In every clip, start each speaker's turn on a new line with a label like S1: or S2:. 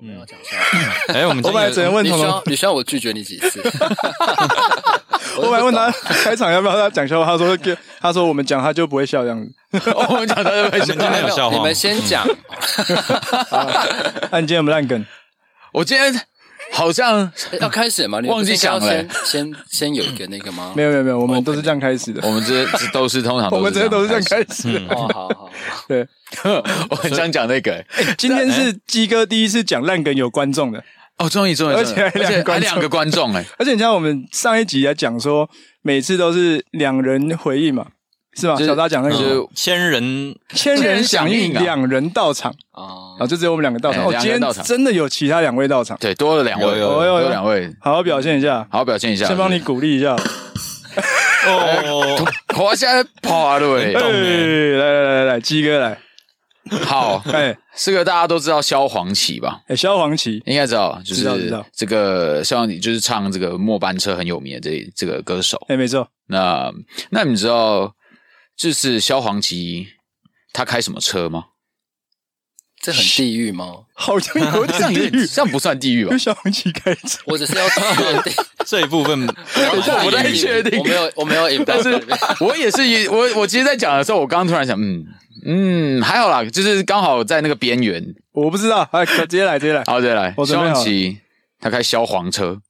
S1: 我们要讲笑话。
S2: 哎，我们
S3: 我本来只能问彤彤，
S1: 你需要我拒绝你几次？
S3: 我本来问他开场要不要他讲笑话，他说给他说我们讲他就不会笑这样子。
S1: 我们讲他就不会笑，
S2: 今天有笑话，
S1: 你们先讲。
S3: 那你今天有没有烂梗？
S4: 我今天好像
S1: 要开始吗？你
S4: 忘记讲了。
S1: 先先先有一个那个吗？
S3: 没有没有没有，我们都是这样开始的。
S4: 我们这 都是通常，
S3: 我们这些都是这样开始的。
S1: 哦，好好，
S3: 对，
S4: 我很想讲那个。
S3: 今天是鸡哥第一次讲烂梗有观众的
S4: 哦，终于终于，
S3: 而且还
S4: 两个观众哎，
S3: 而且你像我们上一集来讲说，每次都是两人回应嘛。是吧？小扎讲那个。
S2: 千人
S3: 千人响应，两人到场。啊，就只有我们两个到场。哦，今天真的有其他两位到场，
S4: 对，多了两位，
S3: 有有
S4: 两位，
S3: 好好表现一下，
S4: 好好表现一下，
S3: 先帮你鼓励一下。
S4: 哦，我现在跑了，哎，
S3: 来来来来，鸡哥来，
S4: 好，哎，这个大家都知道萧煌奇吧？
S3: 哎，萧煌奇。
S4: 应该知道，就是这个萧煌奇就是唱这个末班车很有名的这这个歌手，
S3: 哎，没错。
S4: 那那你知道？就是萧煌奇，他开什么车吗？
S1: 这很地狱吗？
S3: 好像有点地狱，
S4: 这样不算地狱吧？
S3: 萧煌奇开车，
S1: 我只是要确定
S2: 这一部分，
S4: 我不太确定，
S1: 我没有，我没有，
S4: 但是我也是，我我其实，在讲的时候，我刚刚突然想，嗯嗯，还好啦，就是刚好在那个边缘。
S3: 我不知道，哎，直接来，直接来，
S4: 好，直接来。萧煌奇，他开萧煌车。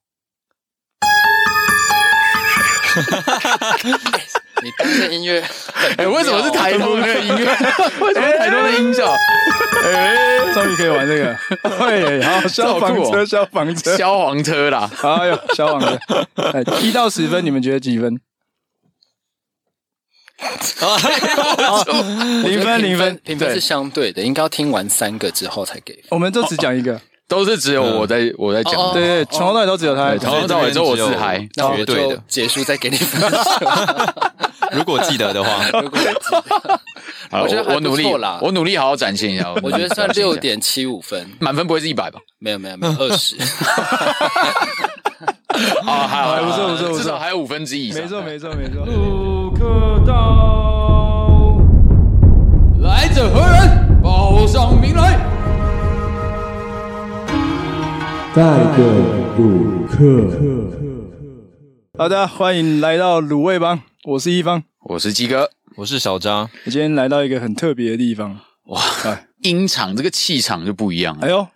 S1: 你当这音乐，
S4: 哎，为什么是台东的音乐？为什么台东的音效？
S3: 哎，终于可以玩这个，对，好，消防车，消防车，
S4: 消防车啦！
S3: 哎呦，消防车，哎，一到十分，你们觉得几分？零分，零分，
S1: 评分是相对的，应该要听完三个之后才给。
S3: 我们就只讲一个。
S4: 都是只有我在我在讲，
S3: 对对，从头到尾都只有他，
S4: 从头到尾只有我自嗨，
S1: 绝对的。结束再给你分。
S2: 如果记得的话，如果记得，
S1: 我觉得
S4: 我努力啦，我努力好好展现一下。
S1: 我觉得算六点七五分，
S4: 满分不会是一百吧？
S1: 没有没有没有，二十。
S4: 啊，还
S3: 不错不错，
S4: 至少还有五分之一。
S3: 没错没错没错。
S4: 鲁克道，来者何人？报上名来。
S5: 带个鲁克，
S3: 好的，欢迎来到鲁味帮，我是一方，
S4: 我是鸡哥，
S2: 我是小张。
S3: 我今天来到一个很特别的地方，
S4: 哇，音场这个气场就不一样了，
S3: 哎呦，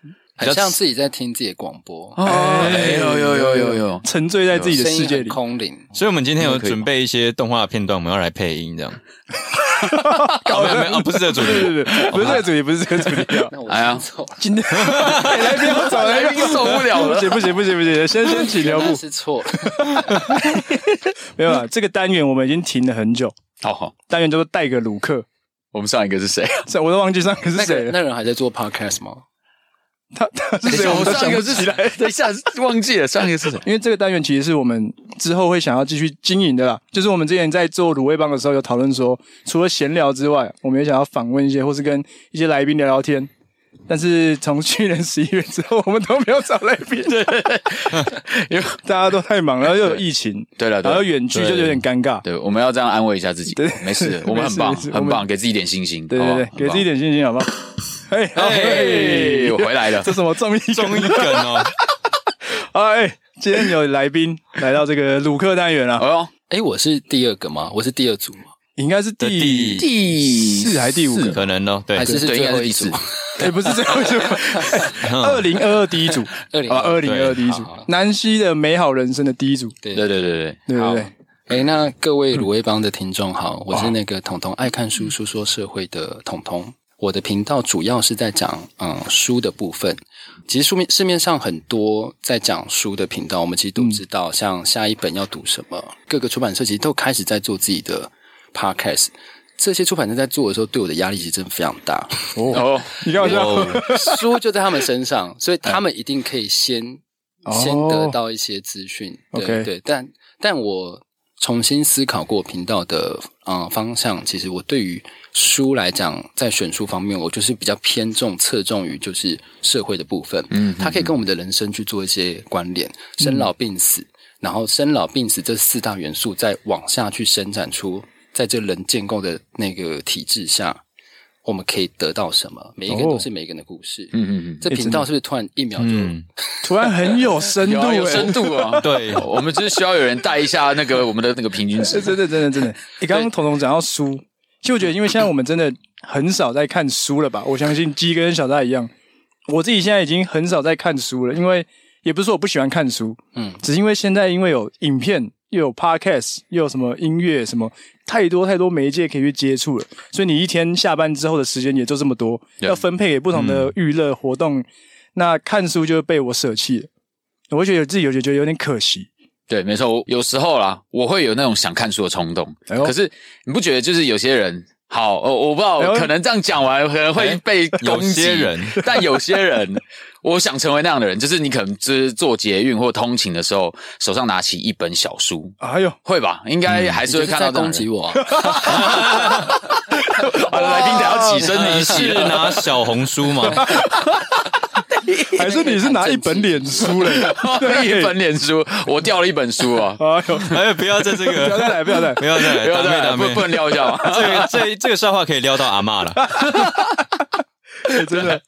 S1: 很像自己在听自己的广播，
S4: 哎呦呦呦呦呦，
S3: 沉醉在自己的世界里，
S1: 空灵。
S2: 所以，我们今天有准备一些动画片段，我们要来配音，这样。搞 没有没有，不是这个主题，
S3: 不是这个主题，不是这个主题。
S1: 哎呀，
S3: 今天 来宾我找来宾受不了了，不行不行不行不行，先先请留步。
S1: 是错，
S3: 没有啊，这个单元我们已经停了很久。
S4: 好好，
S3: 单元叫做带个鲁克。
S4: 我们上一个是谁？
S3: 我都忘记上一个是谁了。
S1: 那人还在做 podcast 吗？
S3: 他他是谁？我
S4: 上一个是谁？等一下 忘记了，上一个是谁？
S3: 因为这个单元其实是我们之后会想要继续经营的啦。就是我们之前在做卤味帮的时候，有讨论说，除了闲聊之外，我们也想要访问一些，或是跟一些来宾聊聊天。但是从去年十一月之后，我们都没有找来宾，因为大家都太忙了，然后又有疫情，
S4: 对了，
S3: 然后远距就有点尴尬。
S4: 对，我们要这样安慰一下自己。对，没事，我们很棒，很棒，给自己一点信心。
S3: 对对对，给自己一点信心，好不好？
S4: 嘿，嘿，我回来了，
S3: 这什么综艺
S2: 综艺梗哦？
S3: 哎，今天有来宾来到这个鲁克单元了。哦，
S1: 哎，我是第二个吗？我是第二组吗？
S3: 应该是第
S4: 第
S3: 四还是第五个？
S2: 可能哦，对，
S1: 还是是最后一组？
S3: 哎，不是最后一组，二零二二第一组，二零二零二二第一组，南希的美好人生的第一组。
S4: 对对对对对
S3: 对对。
S1: 哎，那各位鲁味帮的听众好，我是那个彤彤爱看书、书说社会的统统。我的频道主要是在讲嗯书的部分，其实书面市面上很多在讲书的频道，我们其实都知道，像下一本要读什么，各个出版社其实都开始在做自己的 podcast。这些出版社在做的时候，对我的压力其实真的非常大。
S3: 哦，你看我
S1: 书就在他们身上，所以他们一定可以先先得到一些资讯。对对，但但我重新思考过频道的嗯方向，其实我对于。书来讲，在选书方面，我就是比较偏重、侧重于就是社会的部分。嗯，它可以跟我们的人生去做一些关联，生老病死，然后生老病死这四大元素再往下去伸展出，在这人建构的那个体制下，我们可以得到什么？每一个人都是每一个人的故事。
S4: 嗯嗯嗯，
S1: 这频道是不是突然一秒就
S3: 突然很有深度？
S4: 有深度啊！
S2: 对，
S4: 我们只是需要有人带一下那个我们的那个平均值。
S3: 真的真的真的。你刚刚彤彤讲到书，其实我觉得，因为现在我们真的很少在看书了吧？我相信鸡跟小大一样，我自己现在已经很少在看书了，因为也不是说我不喜欢看书，嗯，只是因为现在因为有影片。又有 podcast，又有什么音乐，什么太多太多媒介可以去接触了，所以你一天下班之后的时间也就这么多要分配给不同的娱乐活动，嗯、那看书就被我舍弃了，我觉得自己有觉得有点可惜。
S4: 对，没错，有时候啦，我会有那种想看书的冲动，哎、可是你不觉得就是有些人，好，我我不知道，可能这样讲完可能会被攻击，有些人，但有些人。我想成为那样的人，就是你可能就是坐捷运或通勤的时候，手上拿起一本小书。哎呦，会吧？应该还是会看到
S1: 攻击我。
S4: 来宾得要起身离席。
S2: 你是拿小红书吗？
S3: 还是你是拿一本脸书嘞？
S4: 一本脸书，我掉了一本书啊！
S2: 哎呦，哎，不要在这个，
S3: 不要再来，不要再来，
S2: 不要再来，不要再来，
S4: 不不能撩一下吗？
S2: 这个这这个笑话可以撩到阿妈了。
S3: 欸、真的，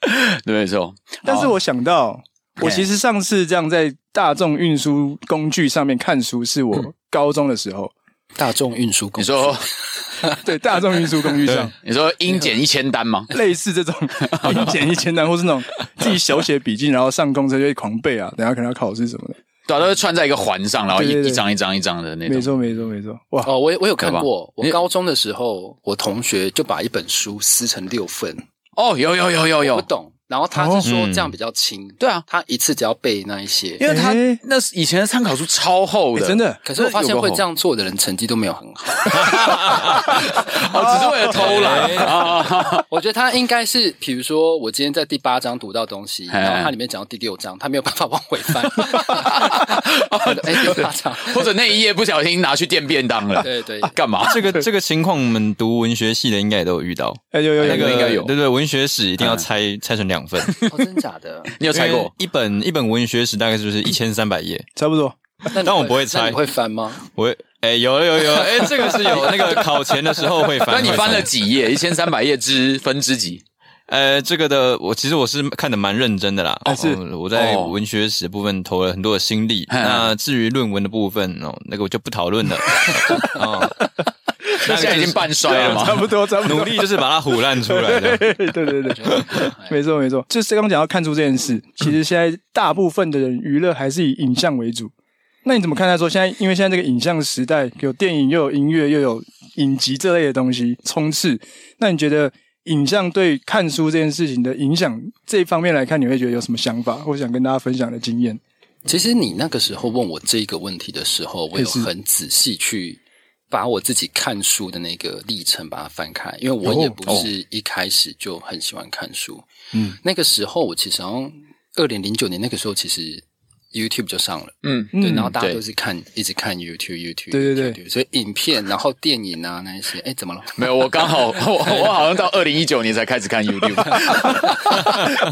S4: 对，没错。
S3: 但是我想到，我其实上次这样在大众运输工具上面看书，是我高中的时候。
S1: 大众运输工具，
S4: 你说
S3: 对，大众运输工具上，
S4: 你说英检一千单吗？
S3: 类似这种英检一千单，或是那种自己手写笔记，然后上公车就会狂背啊，等下可能要考试什么的。
S4: 对，都是串在一个环上，然后一一张一张一张的那种。
S3: 没错，没错，没错。哇，
S1: 哦，我我有看过。我高中的时候，我同学就把一本书撕成六份。
S4: 哦，有有有有有，
S1: 不懂。然后他是说这样比较轻，对啊，他一次只要背那一些，
S4: 因为他那是以前的参考书超厚的，
S3: 真的。
S1: 可是我发现会这样做的人成绩都没有很好，
S4: 哦，只是为了偷懒。
S1: 我觉得他应该是，比如说我今天在第八章读到东西，然后他里面讲到第六章，他没有办法往回翻。哎，第八章，
S4: 或者那一页不小心拿去垫便当了，
S1: 对对，
S4: 干嘛？
S2: 这个这个情况，我们读文学系的应该也都有遇到。
S3: 哎，有有有，
S4: 那个应该有，
S2: 对对，文学史一定要拆拆成两。两份，
S1: 哦，真假的？
S4: 你有猜过？
S2: 一本一本文学史大概就是一千三百页，
S3: 差不多。
S2: 但我不会猜，
S1: 你会翻吗？
S2: 我会，哎，有有有，哎，这个是有 那个考前的时候会翻。
S4: 那你翻了几页？一千三百页之分之几？
S2: 呃，这个的我其实我是看的蛮认真的啦。
S3: 是
S2: 我在文学史部分投了很多的心力。那至于论文的部分哦，那个我就不讨论了。哦。
S4: 那现在已经半衰了嘛，
S3: 差不多，差不多。
S2: 努力就是把它唬烂出来的。
S3: 对对对，没错没错。就是刚刚讲要看出这件事，其实现在大部分的人娱乐还是以影像为主。那你怎么看待说现在，因为现在这个影像时代，有电影又有音乐又有影集这类的东西充斥，那你觉得影像对看书这件事情的影响这一方面来看，你会觉得有什么想法，或想跟大家分享的经验？
S1: 其实你那个时候问我这个问题的时候，我有很仔细去。把我自己看书的那个历程把它翻开，因为我也不是一开始就很喜欢看书。嗯，那个时候我其实好像二零零九年那个时候其实。YouTube 就上了，嗯，对，然后大家都是看，一直看 YouTube，YouTube，
S3: 对对对，
S1: 所以影片，然后电影啊那一些，哎，怎么了？
S4: 没有，我刚好，我我好像到二零一九年才开始看 YouTube，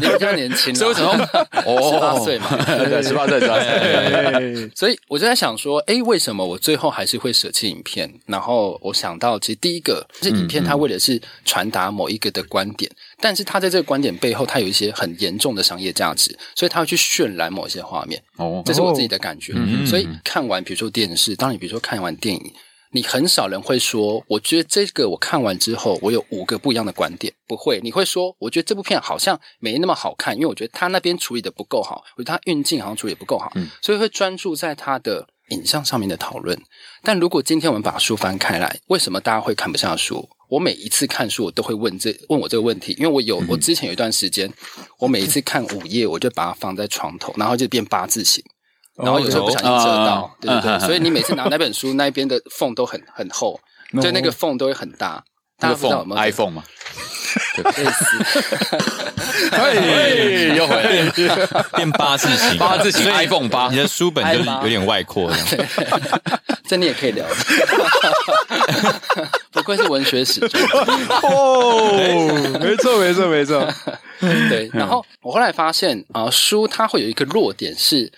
S1: 你比较年轻，
S4: 所以为什么？哦，十八岁嘛，对，十八岁，十八岁，
S1: 所以我就在想说，哎，为什么我最后还是会舍弃影片？然后我想到，其实第一个是影片，它为的是传达某一个的观点，但是它在这个观点背后，它有一些很严重的商业价值，所以它会去渲染某些画面。哦，这是我自己的感觉。哦、所以看完，比如说电视，当你比如说看完电影，你很少人会说，我觉得这个我看完之后，我有五个不一样的观点。不会，你会说，我觉得这部片好像没那么好看，因为我觉得他那边处理的不够好，我觉得他运镜好像处理不够好，嗯、所以会专注在他的影像上面的讨论。但如果今天我们把书翻开来，为什么大家会看不下书？我每一次看书，我都会问这问我这个问题，因为我有我之前有一段时间，我每一次看五页，我就把它放在床头，然后就变八字形，然后有时候不小心遮到，对不对？所以你每次拿那本书，那边的缝都很很厚，就那个缝都会很大。大家知道有没有
S4: iPhone 吗？
S1: 类似，
S4: 哎，又回来
S2: 变八字形，
S4: 八字形 iPhone 八，
S2: 你的书本就是有点外扩的，
S1: 这你也可以聊。不愧是文学史
S3: 哦，没错没错没错。
S1: 对，然后我后来发现啊，书它会有一个弱点是，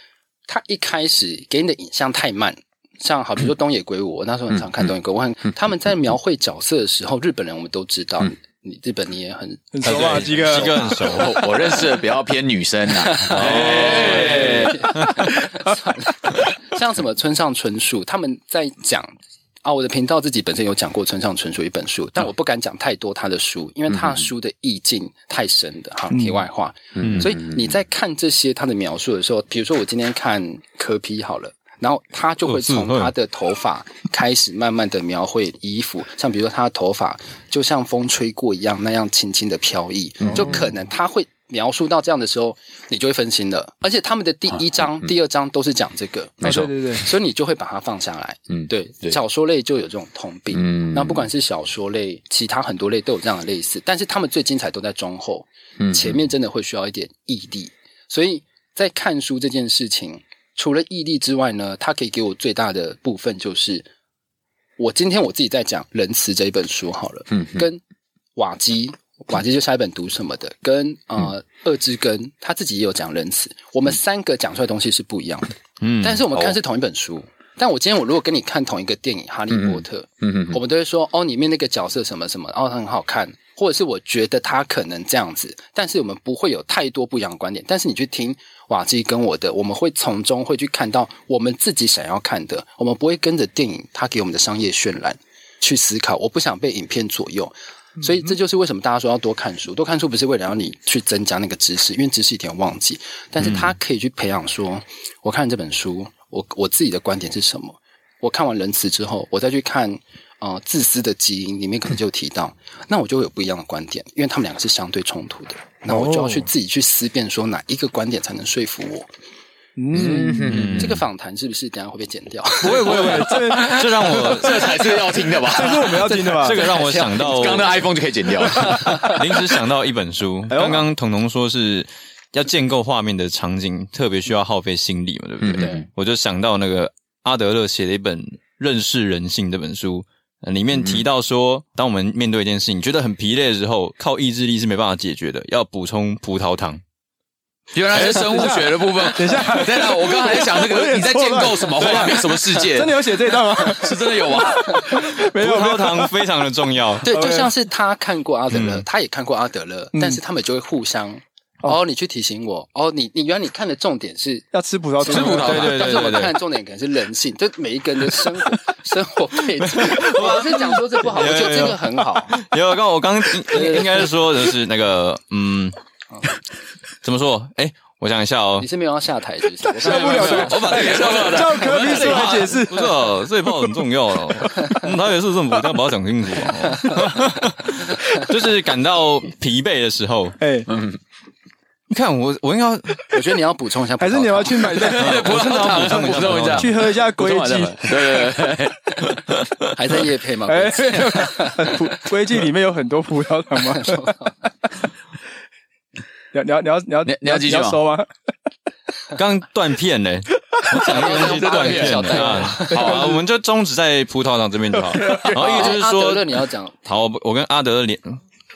S1: 它一开始给你的影像太慢。像好，比如说东野圭吾，我那时候很常看东野圭吾，我看他们在描绘角色的时候，日本人我们都知道，你日本你也很
S3: 很熟啊？基哥，
S2: 基哥很熟。
S4: 我我认识的比较偏女生啊。
S1: 像什么村上春树，他们在讲啊，我的频道自己本身有讲过村上春树一本书，但我不敢讲太多他的书，因为他的书的意境太深的哈。题外话，嗯，所以你在看这些他的描述的时候，比如说我今天看柯 P 好了。然后他就会从他的头发开始慢慢的描绘衣服，像比如说他的头发就像风吹过一样那样轻轻的飘逸，就可能他会描述到这样的时候，你就会分心了。而且他们的第一章、第二章都是讲这个，
S4: 没错，
S3: 对对对，
S1: 所以你就会把它放下来。嗯，对，小说类就有这种通病。嗯，那不管是小说类，其他很多类都有这样的类似，但是他们最精彩都在中后，嗯，前面真的会需要一点毅力。所以在看书这件事情。除了毅力之外呢，它可以给我最大的部分就是，我今天我自己在讲《仁慈》这一本书好了，嗯，跟瓦基，瓦基就下一本读什么的，跟呃二之根他自己也有讲仁慈，我们三个讲出来的东西是不一样的，嗯，但是我们看是同一本书，但我今天我如果跟你看同一个电影《哈利波特》，嗯嗯，我们都会说哦，里面那个角色什么什么，哦，它很好看。或者是我觉得他可能这样子，但是我们不会有太多不一样的观点。但是你去听瓦基跟我的，我们会从中会去看到我们自己想要看的。我们不会跟着电影他给我们的商业渲染去思考。我不想被影片左右，所以这就是为什么大家说要多看书。多看书不是为了让你去增加那个知识，因为知识一点忘记。但是他可以去培养说，我看这本书，我我自己的观点是什么？我看完仁慈之后，我再去看。呃，自私的基因里面可能就提到，那我就会有不一样的观点，因为他们两个是相对冲突的，那我就要去自己去思辨，说哪一个观点才能说服我。嗯，嗯，这个访谈是不是等下会被剪掉？
S3: 不会不会不会，这
S2: 这让我
S4: 这才是要听的吧？
S3: 这是我们要听的吧？
S2: 这个让我想到，
S4: 刚刚的 iPhone 就可以剪掉了。
S2: 临时想到一本书，刚刚彤彤说是要建构画面的场景，特别需要耗费心力嘛，对不对？对，我就想到那个阿德勒写的一本《认识人性》这本书。里面提到说，当我们面对一件事情觉得很疲累的时候，靠意志力是没办法解决的，要补充葡萄糖。
S4: 原来是生物学的部分。等一下，等一下，我刚才在想那个你在建构什么画面、什么世界？
S3: 真的有写这一段吗？
S4: 是真的有吗？
S2: 葡萄糖非常的重要。
S1: 对，就像是他看过阿德勒，他也看过阿德勒，但是他们就会互相。哦，你去提醒我。哦，你你原来你看的重点是
S3: 要吃葡萄，
S1: 吃葡萄。对对对。但是我看的重点可能是人性，就每一个人的生活 生活背景。我是讲说这不好，我觉得这个很好。
S2: 有刚我刚应该是说的是那个嗯，怎么说？哎，我想一下哦。
S1: 你是没有要下台，是不是？
S3: 下不了台，我把这个叫叫柯 P 出来解释。
S2: 不是，这一炮很重要哦。台北市政府要把它讲清楚。就是感到疲惫的时候，哎嗯。你看我，我应该，
S1: 我觉得你要补充一下，
S3: 还是你要去买一下
S4: 葡萄糖？补充补充一下，
S3: 去喝一下龟记。
S4: 对对对，
S1: 还在夜配吗？
S3: 龟记里面有很多葡萄糖吗？你要你要你要你要
S4: 你要继续说吗？
S2: 刚断片嘞，我讲的东西断片了。好啊，我们就终止在葡萄糖这边就好。然后意思就是说，
S1: 你要讲
S2: 好，我跟阿德连。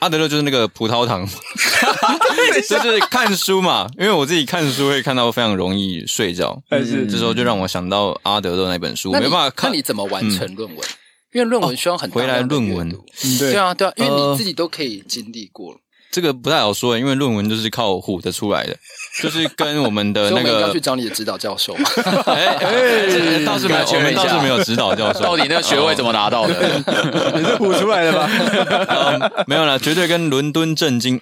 S2: 阿德勒就是那个葡萄糖，就是看书嘛。因为我自己看书会看到非常容易睡着，但是这时候就让我想到阿德勒那本书，没办法看。
S1: 那你怎么完成论文？因为论文需要很
S2: 回来论文，
S1: 对啊对啊，因为你自己都可以经历过了。
S2: 这个不太好说，因为论文就是靠唬的出来的，就是跟我们的那个
S1: 要去找你的指导教授。
S2: 哎哎，倒是没有，我们倒是没有指导教授。
S4: 到底那个学位怎么拿到的？
S3: 你是唬出来的吧？
S2: 没有啦，绝对跟伦敦政经。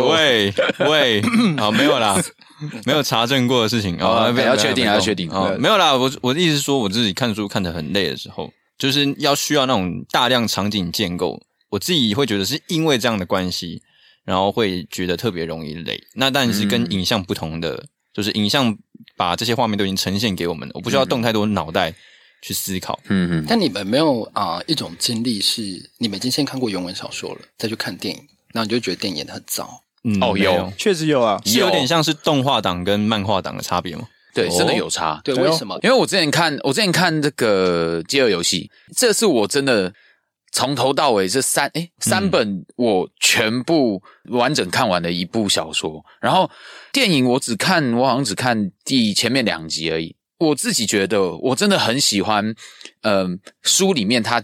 S2: 喂喂喂，好，没有啦，没有查证过的事情啊，
S4: 要确定，要确定
S2: 啊，没有啦。我我的意思是说，我自己看书看得很累的时候，就是要需要那种大量场景建构。我自己会觉得是因为这样的关系，然后会觉得特别容易累。那但是跟影像不同的，嗯、就是影像把这些画面都已经呈现给我们了，我不需要动太多脑袋去思考。
S1: 嗯嗯。但你们没有啊、呃、一种经历是，你们已经先看过原文小说了，再去看电影，然后你就觉得电影演的很糟。
S2: 嗯，
S4: 哦，有，
S3: 确实有啊，
S2: 是有点像是动画档跟漫画档的差别吗？
S4: 对，真的有差。
S1: 对，为什么？
S4: 因为我之前看，我之前看这个《饥饿游戏》，这是我真的。从头到尾这三诶三本我全部完整看完的一部小说，然后电影我只看我好像只看第前面两集而已。我自己觉得我真的很喜欢，嗯、呃，书里面他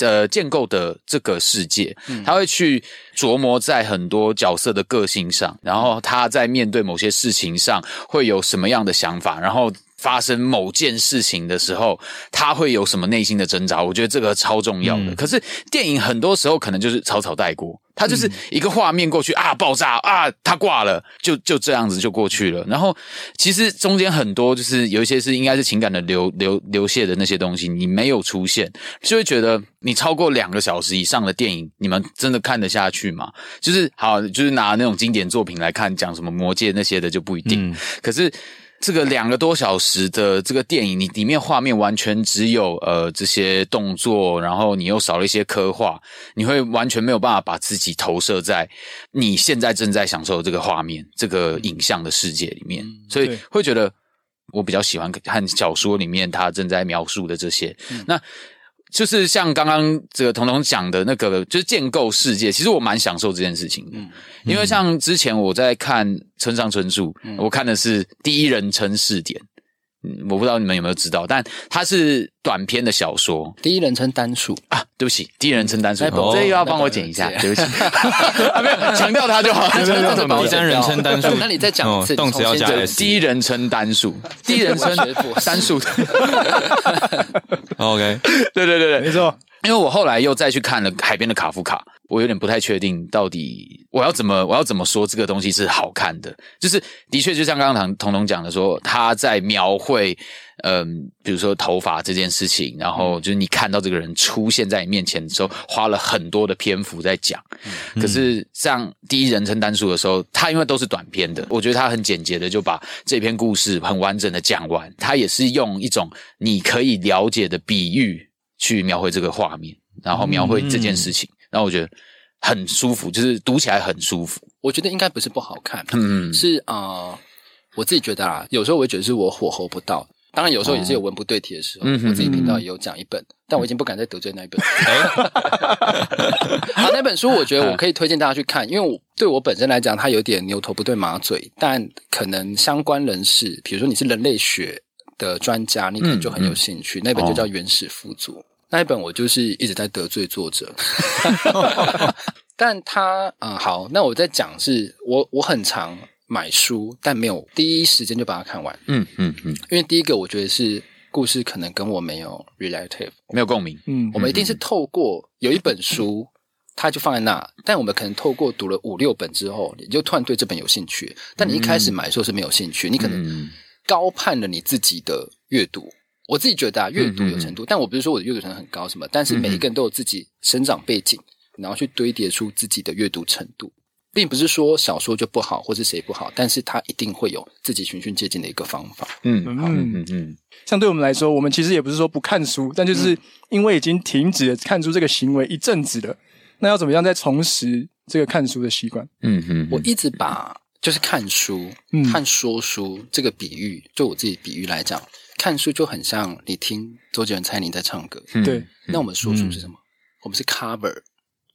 S4: 呃建构的这个世界，他会去琢磨在很多角色的个性上，然后他在面对某些事情上会有什么样的想法，然后。发生某件事情的时候，他会有什么内心的挣扎？我觉得这个超重要的。嗯、可是电影很多时候可能就是草草带过，它就是一个画面过去、嗯、啊，爆炸啊，他挂了，就就这样子就过去了。然后其实中间很多就是有一些是应该是情感的流流流泻的那些东西，你没有出现，就会觉得你超过两个小时以上的电影，你们真的看得下去吗？就是好，就是拿那种经典作品来看，讲什么魔戒那些的就不一定。嗯、可是。这个两个多小时的这个电影，你里面画面完全只有呃这些动作，然后你又少了一些刻画，你会完全没有办法把自己投射在你现在正在享受的这个画面、这个影像的世界里面，所以会觉得我比较喜欢看小说里面他正在描述的这些。嗯、那。就是像刚刚这个彤彤讲的那个，就是建构世界。其实我蛮享受这件事情的，嗯、因为像之前我在看村上春树，嗯、我看的是第一人称视点。嗯，我不知道你们有没有知道，但它是短篇的小说，
S1: 第一人称单数
S4: 啊。对不起，第一人称单数，这又要帮我剪一下，对不起，没有强调它就好。
S2: 第三人称单数，
S1: 那你再讲一次，
S2: 动词要加
S4: 第一人称 单数，第一人称单数。
S2: OK，
S4: 对对对对，
S3: 没错。
S4: 因为我后来又再去看了《海边的卡夫卡》，我有点不太确定到底我要怎么我要怎么说这个东西是好看的。就是的确，就像刚刚彤彤讲的说，他在描绘，嗯，比如说头发这件事情，然后就是你看到这个人出现在你面前的时候，花了很多的篇幅在讲。可是像第一人称单数的时候，他因为都是短篇的，我觉得他很简洁的就把这篇故事很完整的讲完。他也是用一种你可以了解的比喻。去描绘这个画面，然后描绘这件事情，嗯、然后我觉得很舒服，就是读起来很舒服。
S1: 我觉得应该不是不好看，嗯，是啊、呃，我自己觉得啊，有时候我会觉得是我火候不到，当然有时候也是有文不对题的时候。嗯、我自己频道也有讲一本，嗯、但我已经不敢再得罪那一本。好，那本书我觉得我可以推荐大家去看，因为我对我本身来讲，它有点牛头不对马嘴，但可能相关人士，比如说你是人类学的专家，你可能就很有兴趣。那本就叫《原始富足》。那一本我就是一直在得罪作者，但他嗯好，那我在讲是我我很常买书，但没有第一时间就把它看完，嗯嗯嗯，因为第一个我觉得是故事可能跟我没有 relative
S4: 没有共鸣，
S1: 嗯，我们一定是透过有一本书，它就放在那，但我们可能透过读了五六本之后，你就突然对这本有兴趣，但你一开始买的时候是没有兴趣，你可能高判了你自己的阅读。我自己觉得啊，阅读有程度，但我不是说我的阅读程度很高什么，但是每一个人都有自己生长背景，然后去堆叠出自己的阅读程度，并不是说小说就不好，或是谁不好，但是他一定会有自己循序渐进的一个方法。嗯嗯
S3: 嗯嗯，像对我们来说，我们其实也不是说不看书，但就是因为已经停止了看书这个行为一阵子了，那要怎么样再重拾这个看书的习惯？
S1: 嗯嗯，我一直把就是看书、看说书这个比喻，就我自己比喻来讲。看书就很像你听周杰伦、蔡依林在唱歌，
S3: 对。
S1: 那我们说书是什么？嗯、我们是 cover。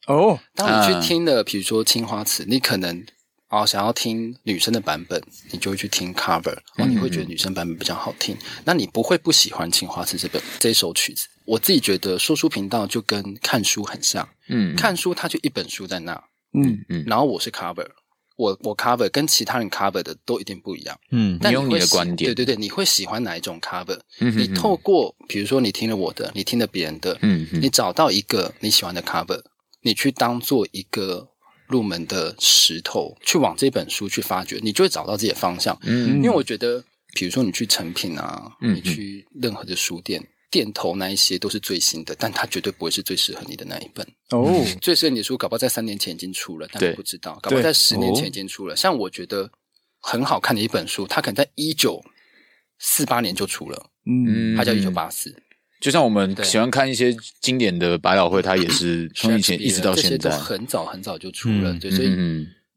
S3: 哦，
S1: 当你去听了，比如说《青花瓷》，你可能哦想要听女生的版本，你就会去听 cover，然后你会觉得女生版本比较好听。嗯、那你不会不喜欢《青花瓷》这本这首曲子？我自己觉得说书频道就跟看书很像，嗯，看书它就一本书在那，嗯。嗯，然后我是 cover。我我 cover 跟其他人 cover 的都一定不一样，
S4: 嗯，但你，用你的观点，
S1: 对对对，你会喜欢哪一种 cover？嗯哼哼，你透过比如说你听了我的，你听了别人的，嗯哼，你找到一个你喜欢的 cover，你去当做一个入门的石头，去往这本书去发掘，你就会找到自己的方向。嗯，因为我觉得，比如说你去成品啊，嗯，你去任何的书店。店头那一些都是最新的，但它绝对不会是最适合你的那一本哦。最适合你的书，搞不好在三年前已经出了，但我不知道。搞不好在十年前已经出了。像我觉得很好看的一本书，它可能在一九四八年就出了。嗯，它叫一九八四。
S4: 就像我们喜欢看一些经典的百老汇，它也是 从以前一直到现在，
S1: 很早很早就出了。对，所以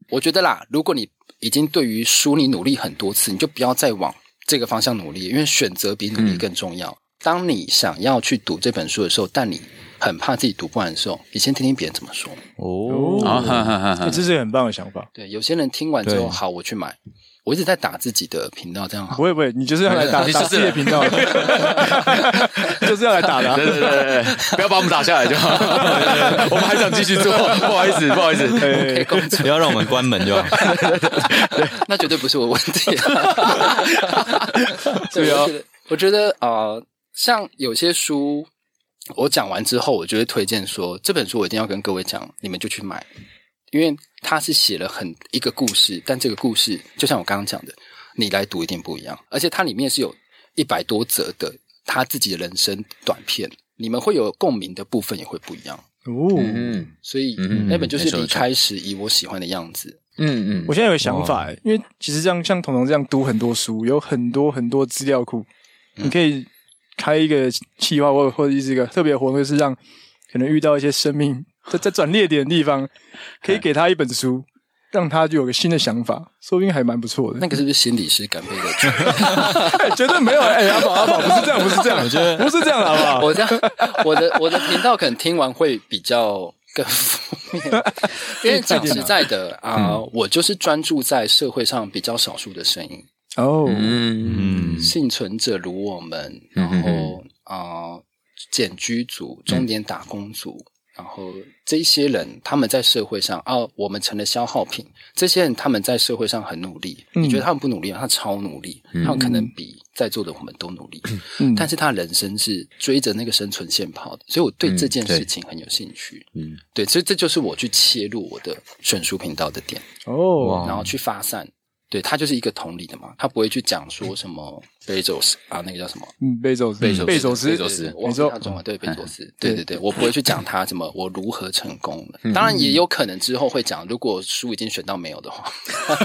S1: 我觉得啦，如果你已经对于书你努力很多次，你就不要再往这个方向努力，因为选择比努力更重要。当你想要去读这本书的时候，但你很怕自己读不完的时候，你先听听别人怎么说。
S3: 哦，啊，这是很棒的想法。
S1: 对，有些人听完之后，好，我去买。我一直在打自己的频道，这样好？
S3: 不会不会，你就是要来打 打自己的频道，就是要来打的。
S4: 对对对对，不要把我们打下来就好。我们还想继续做，不好意思不好意思，
S2: 不要让我们关门就好。
S1: 那绝对不是我问题。对啊，我觉得啊、呃，像有些书，我讲完之后，我就会推荐说，这本书我一定要跟各位讲，你们就去买。因为他是写了很一个故事，但这个故事就像我刚刚讲的，你来读一定不一样。而且它里面是有一百多则的他自己的人生短片，你们会有共鸣的部分也会不一样
S3: 哦。
S4: 嗯，
S1: 所以那本就是离开时以我喜欢的样子。
S4: 嗯嗯，
S3: 我现在有个想法，因为其实这样像彤彤这样读很多书，有很多很多资料库，你可以开一个企划或或者是一个特别活动，就是让可能遇到一些生命。在 在转捩点的地方，可以给他一本书，让他就有个新的想法，说不定还蛮不错的。
S1: 那个是不是心理师干杯的？
S3: 绝对没有！哎、欸，阿宝阿宝，不是这样，不是这样，我觉得不是这样，好不好？
S1: 我这样，我的我的频道可能听完会比较更负面，因为讲实在的啊、呃，我就是专注在社会上比较少数的声音
S3: 哦，
S4: 嗯，
S1: 幸存者如我们，然后啊，茧居族、中年打工族。嗯然后这些人他们在社会上啊，我们成了消耗品。这些人他们在社会上很努力，嗯、你觉得他们不努力吗？他超努力，嗯、他们可能比在座的我们都努力。嗯、但是他人生是追着那个生存线跑的，所以我对这件事情很有兴趣。嗯，对，所以这就是我去切入我的选书频道的点
S3: 哦，
S1: 然后去发散。对，他就是一个同理的嘛，他不会去讲说什么贝佐斯啊，那个叫什么？
S3: 嗯，贝佐斯，
S1: 贝佐斯，
S3: 贝佐斯，
S1: 贝佐斯，我说他中文对贝佐斯，对对对，我不会去讲他什么我如何成功的。当然也有可能之后会讲，如果书已经选到没有的话，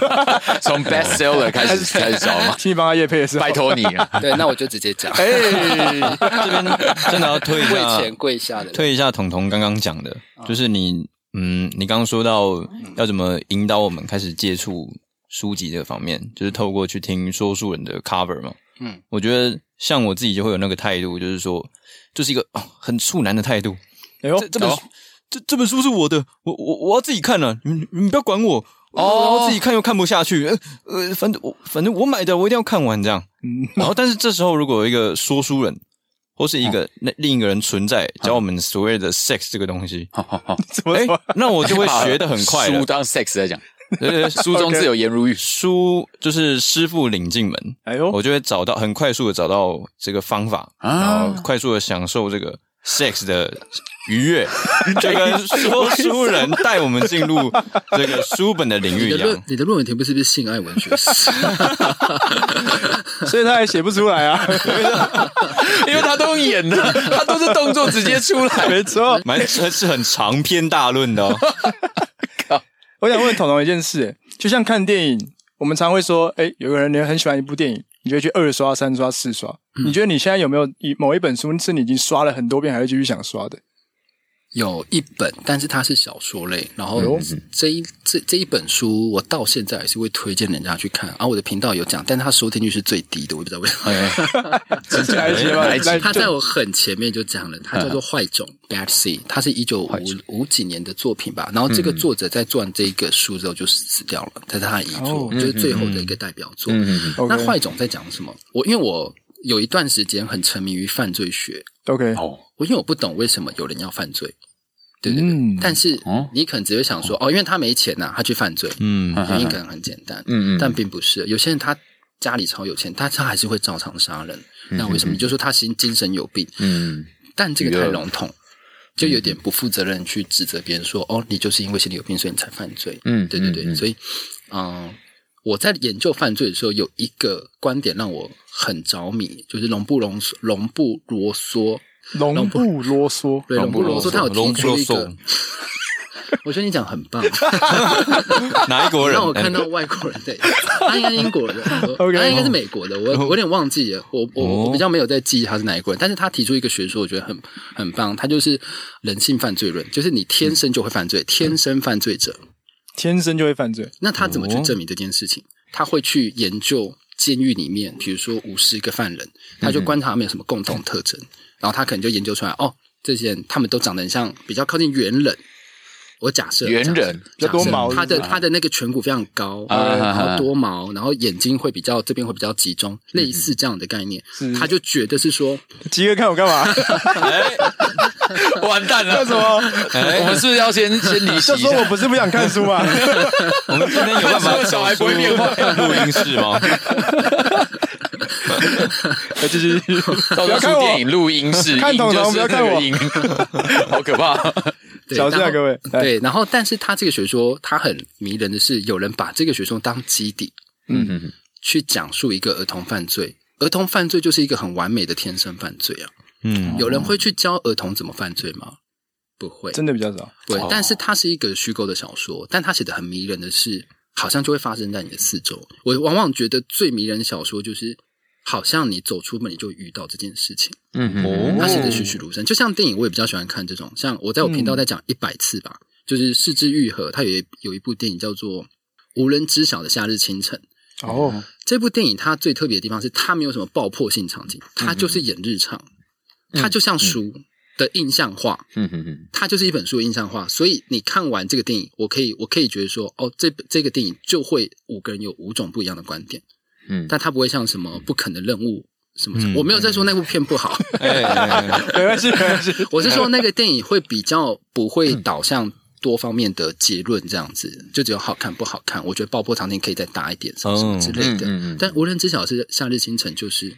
S4: 从 bestseller 开始 开始找嘛，
S3: 请你帮他叶配的是，
S4: 拜托你了。
S1: 对，那我就直接讲。
S3: 哎，
S2: 这边真的要退一下，
S1: 跪前跪下的，
S2: 退一下彤彤刚刚讲的，就是你，嗯，你刚刚说到要怎么引导我们开始接触。书籍这方面，就是透过去听说书人的 cover 嘛。嗯，我觉得像我自己就会有那个态度，就是说，就是一个、哦、很处男的态度。哎呦，这这本书，这这本书是我的，我我我要自己看了、啊，你你不要管我。哦，然后自己看又看不下去，呃呃，反正我反正我买的，我一定要看完这样。嗯，然后但是这时候如果有一个说书人或是一个那、哦、另一个人存在教我们所谓的 sex 这个东西，哎，那我就会 学的很快。
S4: 书当 sex 来讲。书中自有颜如玉。
S2: 书就是师傅领进门，哎呦，我就会找到很快速的找到这个方法，然后快速的享受这个 sex 的愉悦，就跟说书人带我们进入 这个书本的领域一样。
S1: 你的论文题目是不是性爱文学？史？
S3: 所以他还写不出来啊，
S4: 因为他都用演的，他都是动作直接出来，
S3: 没错，
S2: 蛮是很长篇大论的哦。
S3: 我想问彤彤一件事，就像看电影，我们常会说，哎，有个人你很喜欢一部电影，你就会去二刷、三刷、四刷。嗯、你觉得你现在有没有一某一本书是你已经刷了很多遍，还会继续想刷的？
S1: 有一本，但是它是小说类。然后这一这这一本书，我到现在还是会推荐人家去看。而、啊、我的频道有讲，但是它收听率是最低的，我不知道为什么。他在我很前面就讲了，它叫做《坏种》（Bad Seed），它是一九五五几年的作品吧。然后这个作者在做完这个书之后就死掉了，这是他的遗作，就是最后的一个代表作。那《坏种》在讲什么？我因为我有一段时间很沉迷于犯罪学。
S3: OK，哦
S1: 我因为我不懂为什么有人要犯罪。对对对，嗯、但是你可能只会想说，哦，因为他没钱呐、啊，他去犯罪，嗯，原因可能很简单，嗯嗯，但并不是。有些人他家里超有钱，但他还是会照常杀人，嗯、那为什么？就说他心精神有病，嗯，但这个太笼统，就有点不负责任去指责别人说，哦，你就是因为心理有病，所以你才犯罪，嗯，对对对，所以，嗯、呃，我在研究犯罪的时候，有一个观点让我很着迷，就是龙不龙龙不罗梭。
S3: 龙不啰嗦，
S1: 对，龙不啰嗦，他有提出一个，我觉得你讲很棒。
S2: 哪一国人？
S1: 让我看到外国人，对，他应该是英国人，他应该是美国的，我我有点忘记了，我我我比较没有在记他是哪一国人，但是他提出一个学说，我觉得很很棒，他就是人性犯罪论，就是你天生就会犯罪，天生犯罪者，
S3: 天生就会犯罪。
S1: 那他怎么去证明这件事情？他会去研究监狱里面，比如说五十个犯人，他就观察他们有什么共同特征。然后他可能就研究出来，哦，这些人他们都长得很像，比较靠近猿人，我假设
S4: 猿人
S3: 要多毛，
S1: 他的他的那个颧骨非常高，然后多毛，然后眼睛会比较这边会比较集中，类似这样的概念，他就觉得是说，
S3: 吉哥看我干嘛？
S4: 完蛋了，
S3: 干什么？
S4: 我们是不是要先先离席？
S3: 说我不是不想看书吗？
S2: 我们今天有办法 小孩不会变坏录音室吗？
S3: 继续，
S4: 不要看电影录音室，
S3: 看彤彤，不要看我，
S4: 好可怕。
S3: 小心啊，各位。
S1: 对，然后，但是他这个学说，他很迷人的是，有人把这个学说当基底，嗯嗯，去讲述一个儿童犯罪。儿童犯罪就是一个很完美的天生犯罪啊。嗯，有人会去教儿童怎么犯罪吗？不会，
S3: 真的比较少。
S1: 对，但是它是一个虚构的小说，但他写的很迷人的是，好像就会发生在你的四周。我往往觉得最迷人的小说就是。好像你走出门你就遇到这件事情，嗯嗯，他写的栩栩如生，就像电影，我也比较喜欢看这种。像我在我频道在讲一百次吧，嗯、就是四肢愈合。它有一有一部电影叫做《无人知晓的夏日清晨》。哦，这部电影它最特别的地方是它没有什么爆破性场景，它就是演日常，嗯、它就像书的印象化，嗯嗯嗯，它就是一本书的印象化。所以你看完这个电影，我可以我可以觉得说，哦，这这个电影就会五个人有五种不一样的观点。嗯，但他不会像什么不可能任务什么什么，我没有在说那部片不好，没
S3: 关系没关系，
S1: 我是说那个电影会比较不会导向多方面的结论，这样子就只有好看不好看。我觉得爆破场景可以再大一点，什么什么之类的。但无人知晓是夏日清晨，就是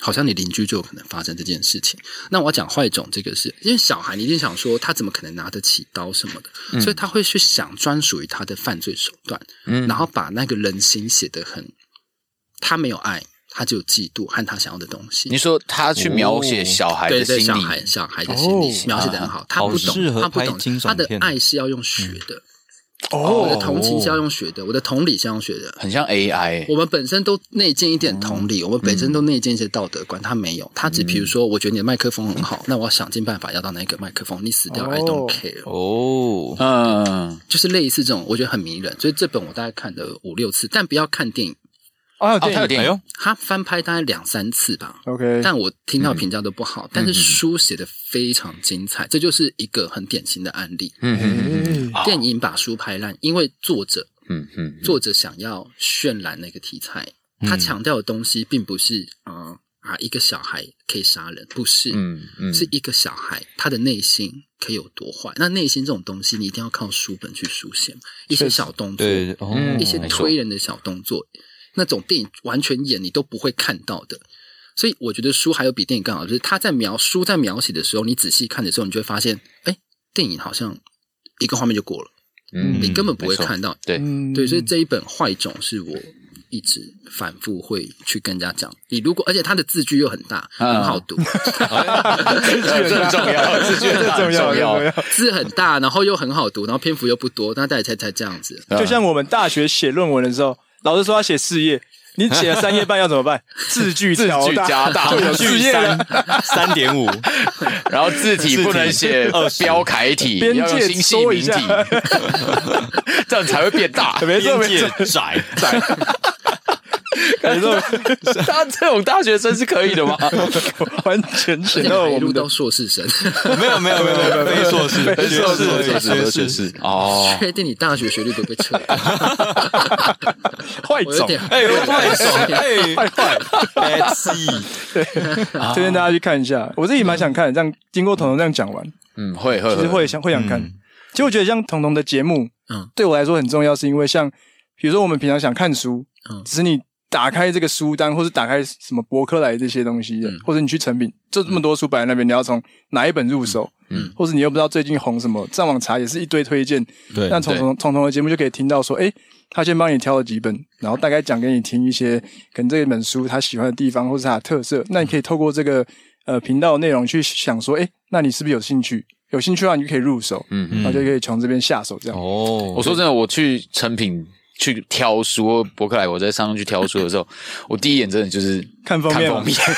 S1: 好像你邻居就有可能发生这件事情。那我要讲坏种这个事因为小孩，你一定想说他怎么可能拿得起刀什么的，所以他会去想专属于他的犯罪手段，然后把那个人心写得很。他没有爱，他只有嫉妒和他想要的东西。
S4: 你说他去描写小孩的心理，
S1: 小孩小孩的心理描写的很好。他不懂，他不懂，他的爱是要用学的。哦，我的同情是要用学的，我的同理是要用学的。
S4: 很像 AI。
S1: 我们本身都内建一点同理，我们本身都内建一些道德观。他没有，他只比如说，我觉得你的麦克风很好，那我要想尽办法要到那个麦克风。你死掉，I don't care。哦，嗯，就是类似这种，我觉得很迷人。所以这本我大概看了五六次，但不要看电影。
S3: 哦，他有电影，
S1: 他翻拍大概两三次吧。
S3: OK，
S1: 但我听到评价都不好。但是书写的非常精彩，这就是一个很典型的案例。嗯嗯，电影把书拍烂，因为作者，嗯嗯，作者想要渲染那个题材，他强调的东西并不是啊啊一个小孩可以杀人，不是，嗯嗯，是一个小孩他的内心可以有多坏。那内心这种东西，你一定要靠书本去书写，一些小动作，一些推人的小动作。那种电影完全演你都不会看到的，所以我觉得书还有比电影更好，就是他在描书在描写的时候，你仔细看的时候，你就会发现，哎，电影好像一个画面就过了，嗯，你根本不会看到，
S4: 对。
S1: 对，所以这一本坏种是我一直反复会去跟人家讲，你如果而且他的字句又很大，很好读，
S4: 这很重要，字句很重要，
S1: 字很大，然后又很好读，然后篇幅又不多，那大家才才这样子，
S3: 就像我们大学写论文的时候。老师说要写四页，你写了三页半要怎么办？字距字距
S4: 加大，
S3: 就有四页
S2: 三点五，
S4: 然后字体不能写标楷体，要用新细明体，这样才会变大。
S3: 边界
S2: 窄。
S4: 窄。感觉 他这种大学生是可以的吗？
S3: 完全选到我们
S1: 到硕士生，
S2: 没有没有没有没有非硕士，
S4: 非硕士，非硕士哦。
S1: 确定你大学学历都被撤？
S3: 坏种，
S2: 哎，坏种，哎，坏坏
S3: ，bad 对，推荐大家去看一下。我自己蛮想看，这样经过彤彤这样讲完，
S4: 嗯，会会，
S3: 其实会想会想看。其实我觉得像彤彤的节目，嗯，对我来说很重要，是因为像比如说我们平常想看书，嗯，只是你。打开这个书单，或是打开什么博客来这些东西的，嗯、或者你去成品，就这么多书摆在那边，你要从哪一本入手？嗯，或者你又不知道最近红什么，上网查也是一堆推荐。对，那从从从从的节目就可以听到说，诶，他先帮你挑了几本，然后大概讲给你听一些可能这一本书他喜欢的地方，或是他的特色。那你可以透过这个呃频道的内容去想说，诶，那你是不是有兴趣？有兴趣的话，你就可以入手，嗯嗯，然后就可以从这边下手这样。
S4: 哦，我说真的，我去成品。去挑书，博客来，我在上面去挑书的时候，我第一眼真的就是
S3: 看封面，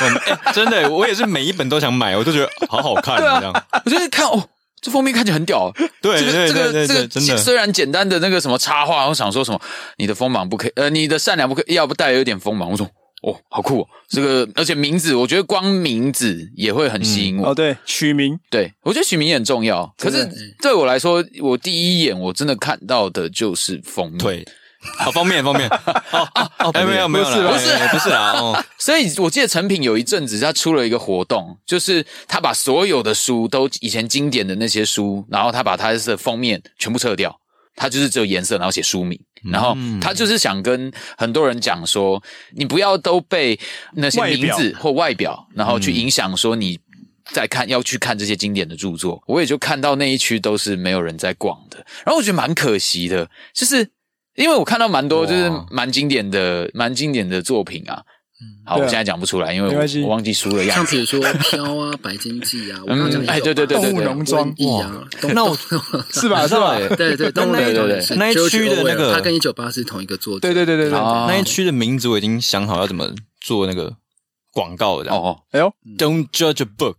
S2: 真的，我也是每一本都想买，我都觉得好好看，这样。
S4: 我觉得看哦，这封面看起来很屌，
S2: 对，这个这个这个
S4: 真的，虽然简单的那个什么插画，我想说什么，你的锋芒不可以，呃，你的善良不可以，要不带有点锋芒。我说哦，好酷哦！这个而且名字，我觉得光名字也会很吸引我。
S3: 嗯、哦，对，取名，
S4: 对我觉得取名也很重要。可是对我来说，我第一眼我真的看到的就是封面。
S2: 对，好方便方便。哦哦，没有没有没有，不是不是不是啊。哦，
S4: 所以我记得成品有一阵子他出了一个活动，就是他把所有的书都以前经典的那些书，然后他把它的封面全部撤掉。他就是只有颜色，然后写书名，然后他就是想跟很多人讲说，你不要都被那些名字或外表，然后去影响说你在看要去看这些经典的著作。我也就看到那一区都是没有人在逛的，然后我觉得蛮可惜的，就是因为我看到蛮多就是蛮经典的、蛮经典的作品啊。好，我现在讲不出来，因为我忘记书了样。子。
S1: 像比如说《飘》啊，《白鲸记》啊，我刚刚讲
S4: 哎，对对对对，
S3: 动物农庄
S1: 啊，
S3: 那我 是吧？是吧？
S1: 对对，动物对对对，
S2: 那一区的那个，
S1: 他跟一九八是同一个作者。
S3: 对对对对对，
S2: 那一区的名字我已经想好要怎么做那个广告的。
S4: 哦哦，
S3: 哎呦
S2: ，Don't judge a book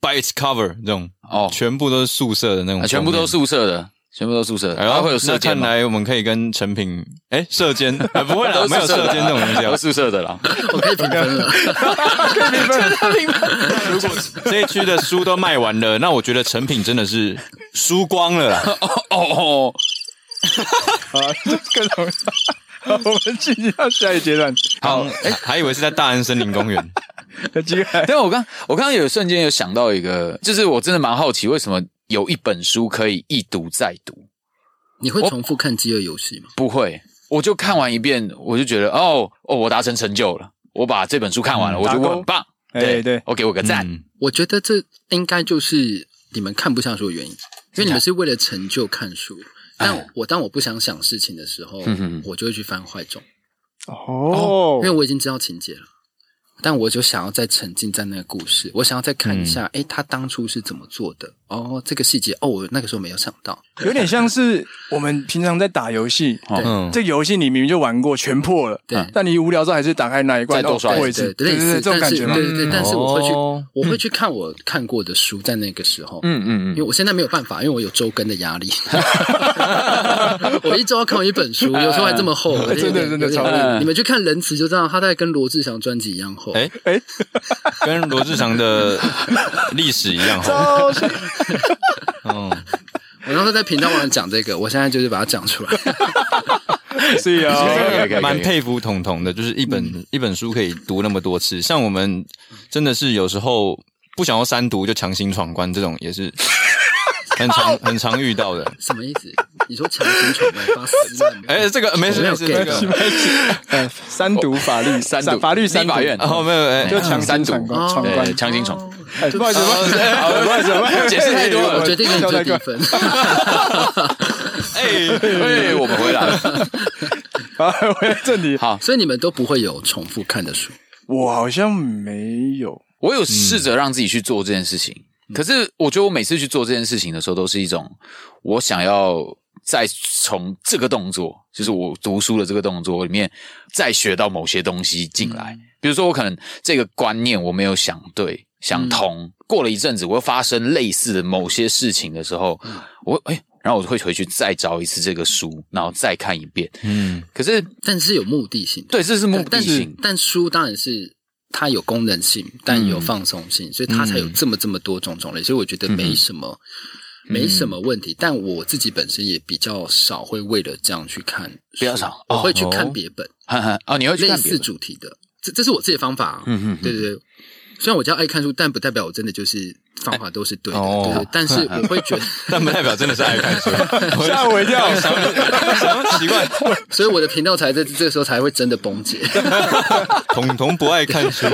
S2: by its cover，这种哦，全部都是宿舍的那种，
S4: 全部都是宿舍的。全部都宿舍，然后会有射箭。
S2: 看来我们可以跟成品，哎，舍监 不会啦，没有射箭这种东西，
S4: 有宿舍的啦。
S1: 我可以评分了，
S3: 可以评分。
S2: 如果这一区的书都卖完了，那我觉得成品真的是输光了啦。
S4: 哦哦，
S3: 好，更重要。我们进行到下一阶段。
S2: 好，哎，还以为是在大安森林公园。
S3: 很奇
S4: 怪。对，我刚我刚刚有瞬间有想到一个，就是我真的蛮好奇，为什么？有一本书可以一读再读，
S1: 你会重复看《饥饿游戏》吗？
S4: 不会，我就看完一遍，我就觉得哦哦，我达成成就了，我把这本书看完了，嗯、我觉得我很棒。对对，我给我个赞、嗯。
S1: 我觉得这应该就是你们看不下书的原因，因为你们是为了成就看书。但我当我不想想事情的时候，嗯、我就会去翻坏种。
S3: 哦，
S1: 因为我已经知道情节了。但我就想要再沉浸在那个故事，我想要再看一下，哎、嗯，他当初是怎么做的？哦，这个细节，哦，我那个时候没有想到，
S3: 有点像是我们平常在打游戏，对，这个游戏你明明就玩过，全破了，对，但你无聊之后还是打开那一关，再多刷一次，对对对，这种感觉吗？
S1: 对对对，但是我会去，我会去看我看过的书，在那个时候，嗯嗯嗯，因为我现在没有办法，因为我有周更的压力，我一周要看完一本书，有时候还这么厚，
S3: 真的真的超累。
S1: 你们去看《仁慈》就知道，他在跟罗志祥专辑一样厚，
S2: 哎哎，跟罗志祥的历史一样厚。
S1: 嗯，我当时在频道上讲这个，我现在就是把它讲出来。
S3: 是啊，
S2: 蛮佩服彤彤的，就是一本、嗯、一本书可以读那么多次。像我们真的是有时候不想要三读就强行闯关，这种也是很常很常遇到的。
S1: 什么意思？你说强行闯关发十万？
S2: 哎，这个没事没事，这
S3: 个。三读法律三读法律三法院，
S2: 然后没有哎，
S3: 就强三读
S4: 闯关。强行闯。
S3: 不好意思，不好意思，不好意思，
S4: 解释太多了，
S1: 我决定给你最低分。
S4: 哎哎，我们回来了，
S3: 好，回来正题。
S4: 好，
S1: 所以你们都不会有重复看的书？
S3: 我好像没有，
S4: 我有试着让自己去做这件事情，可是我觉得我每次去做这件事情的时候，都是一种我想要再从这个动作，就是我读书的这个动作里面，再学到某些东西进来。比如说，我可能这个观念我没有想对。想通，嗯、过了一阵子，我又发生类似的某些事情的时候，嗯、我哎，然后我会回去再找一次这个书，然后再看一遍。嗯，可是
S1: 但是有目的性，
S4: 对，这是目的性。
S1: 但，但书当然是它有功能性，但有放松性，嗯、所以它才有这么这么多种种类。所以我觉得没什么，嗯、没什么问题。但我自己本身也比较少会为了这样去看，
S4: 比较少，
S1: 我会去看别本。
S4: 哈哈，哦，你会去看
S1: 类似主题的，这这是我自己的方法。嗯嗯，对对对。虽然我叫爱看书，但不代表我真的就是方法都是对的。对，但是 我会觉得，
S2: 但不代表真的是爱看书。
S3: 吓我一跳，
S2: 什么奇怪？
S1: 所以我的频道才在这个时候才会真的崩解。
S2: 彤彤不爱看书。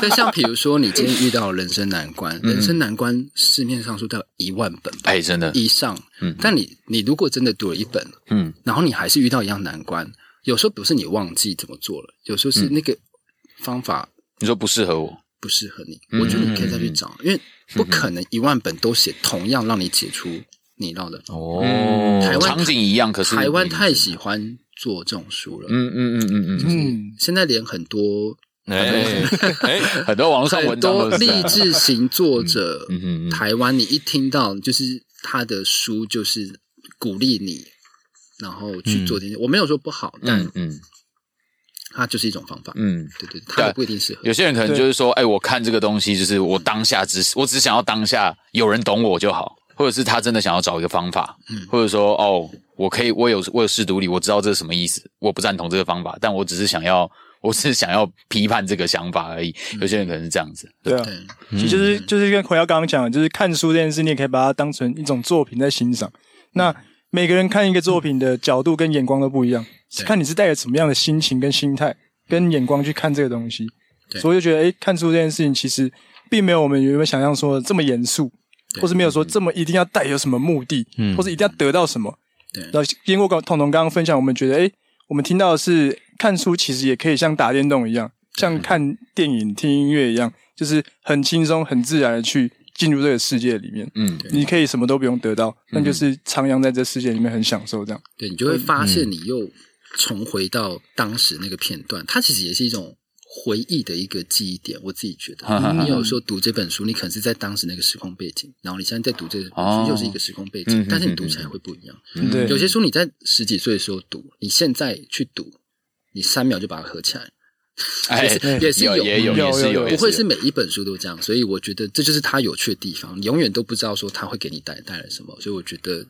S1: 但像比如说，你今天遇到人生难关，人生难关市面上书都有一万本，
S4: 哎，真的，
S1: 以上。嗯，但你你如果真的读了一本，嗯，然后你还是遇到一样难关，有时候不是你忘记怎么做了，有时候是那个方法，
S4: 你说不适合我。
S1: 不适合你，我觉得你可以再去找，嗯、因为不可能一万本都写同样让你解出你到的
S4: 哦。台湾场景一样，可是
S1: 台湾太喜欢做这种书了。
S4: 嗯嗯嗯嗯嗯嗯，
S1: 现在连很多
S2: 哎
S4: 很多网络上文章
S1: 很多励志型作者，嗯嗯，台湾你一听到就是他的书，就是鼓励你，然后去做这些。嗯、我没有说不好，但嗯。嗯它就是一种方法。嗯，对对，它不一定适合。
S4: 有些人可能就是说，哎，我看这个东西，就是我当下只我只想要当下有人懂我就好，或者是他真的想要找一个方法，嗯，或者说哦，我可以，我有我有试读力，我知道这是什么意思，我不赞同这个方法，但我只是想要，我只是想要批判这个想法而已。有些人可能是这样子，
S3: 对啊，其实就是就是跟奎耀刚刚讲的，就是看书这件事，你也可以把它当成一种作品在欣赏。那每个人看一个作品的角度跟眼光都不一样，是看你是带着什么样的心情跟心态跟眼光去看这个东西，所以就觉得，诶，看书这件事情其实并没有我们原本想象说的这么严肃，或是没有说这么一定要带有什么目的，或是一定要得到什么。对，然后经过刚彤彤刚刚分享，我们觉得，诶，我们听到的是看书其实也可以像打电动一样，像看电影、听音乐一样，就是很轻松、很自然的去。进入这个世界里面，嗯，你可以什么都不用得到，但就是徜徉在这世界里面很享受这样。
S1: 对，你就会发现你又重回到当时那个片段，它其实也是一种回忆的一个记忆点。我自己觉得，你有时候读这本书，你可能是在当时那个时空背景，然后你现在在读这本书又是一个时空背景，但是你读起来会不一样。对，有些书你在十几岁的时候读，你现在去读，你三秒就把它合起来。也是也是有也有也是有，不会是每一本书都这样，所以我觉得这就是它有趣的地方。永远都不知道说它会给你带带来什么，所以我觉得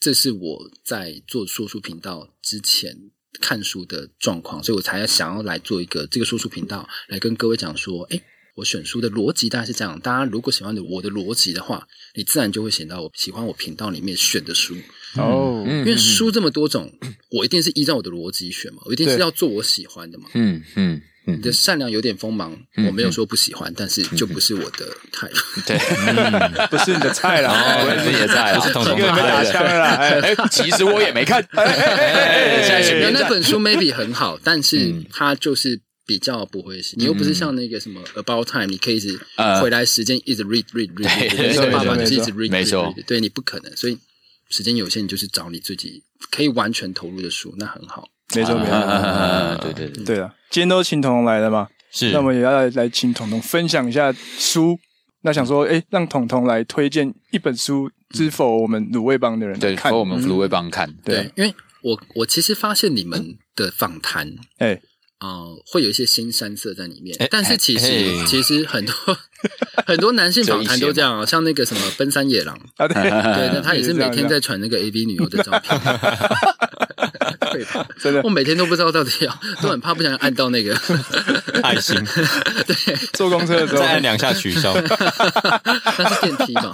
S1: 这是我在做说书频道之前看书的状况，所以我才想要来做一个这个说书频道，来跟各位讲说，哎。我选书的逻辑大概是这样，大家如果喜欢的我的逻辑的话，你自然就会选到我喜欢我频道里面选的书哦。因为书这么多种，我一定是依照我的逻辑选嘛，我一定是要做我喜欢的嘛。嗯嗯，你的善良有点锋芒，我没有说不喜欢，但是就不是我的菜。对，
S3: 不是你的菜了，不是你的菜，不是彤彤被打枪了。
S4: 哎，其实我也没看。
S1: 那本书 maybe 很好，但是它就是。比较不会是，你又不是像那个什么 About Time，你可以一直回来时间一直 read read read，那个爸爸就是一直 read，
S4: 没错，
S1: 对你不可能，所以时间有限，你就是找你自己可以完全投入的书，那很好，
S3: 没错没错，对对对，对。啊，今天都请彤彤来了嘛，是，那我们也要来来请彤彤分享一下书，那想说，哎，让彤彤来推荐一本书，知否我们卤味帮的人
S4: 对，给我们卤味帮看，
S1: 对，因为我我其实发现你们的访谈，哎。哦，会有一些新山色在里面，但是其实其实很多 很多男性访谈都这样啊，像那个什么奔山野狼。啊，对，那他也是 每天在传那个 AV 女优的照片，对。吧？真的，我每天都不知道到底要，都很怕不想按到那个。
S2: 爱心，
S1: 对，
S3: 坐公车的时候。
S2: 再按两下取消，
S1: 那是电梯嘛？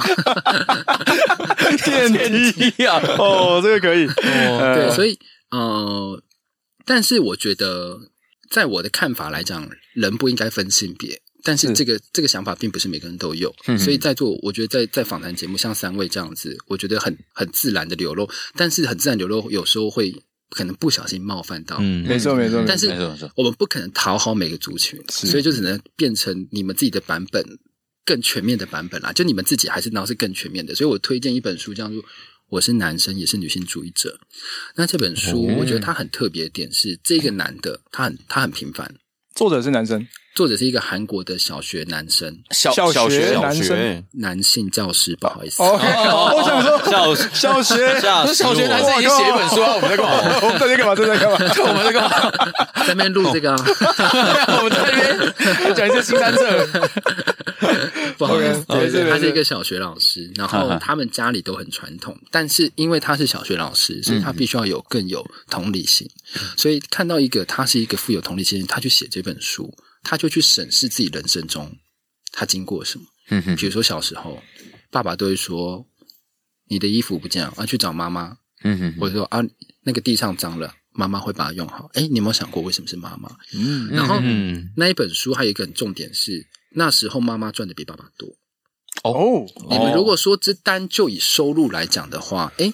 S3: 电梯啊，哦，这个可以，
S1: 对，所以呃，但是我觉得。在我的看法来讲，人不应该分性别，但是这个是这个想法并不是每个人都有，嗯、所以在座，我觉得在在访谈节目像三位这样子，我觉得很很自然的流露，但是很自然流露有时候会可能不小心冒犯到，
S3: 嗯，没错没错，
S1: 但是我们不可能讨好每个族群，所以就只能变成你们自己的版本更全面的版本啦，就你们自己还是然后是更全面的，所以我推荐一本书叫做。我是男生，也是女性主义者。那这本书，我觉得它很特别的点是，这个男的他很他很平凡。
S3: 作者是男生，
S1: 作者是一个韩国的小学男生，
S3: 小小学男生，
S1: 男性教师，不好意思。
S3: 我想说，小小学
S4: 小学男生已经写一本书啊，我们在干嘛？
S3: 我们在干嘛？在干嘛？
S4: 我们在干嘛？
S1: 在那边录这个啊？
S4: 我们在那边讲一些新三色。
S1: 不好意思，对对，他是一个小学老师，然后他们家里都很传统，但是因为他是小学老师，所以他必须要有更有同理心。所以看到一个他是一个富有同理心，他去写这本书，他就去审视自己人生中他经过什么。嗯哼，比如说小时候，爸爸都会说：“你的衣服不见了，要，去找妈妈。”嗯哼，或者说啊，那个地上脏了，妈妈会把它用好。哎，你有没有想过为什么是妈妈？嗯，然后那一本书还有一个很重点是。那时候妈妈赚的比爸爸多哦。你们如果说这单就以收入来讲的话，哎，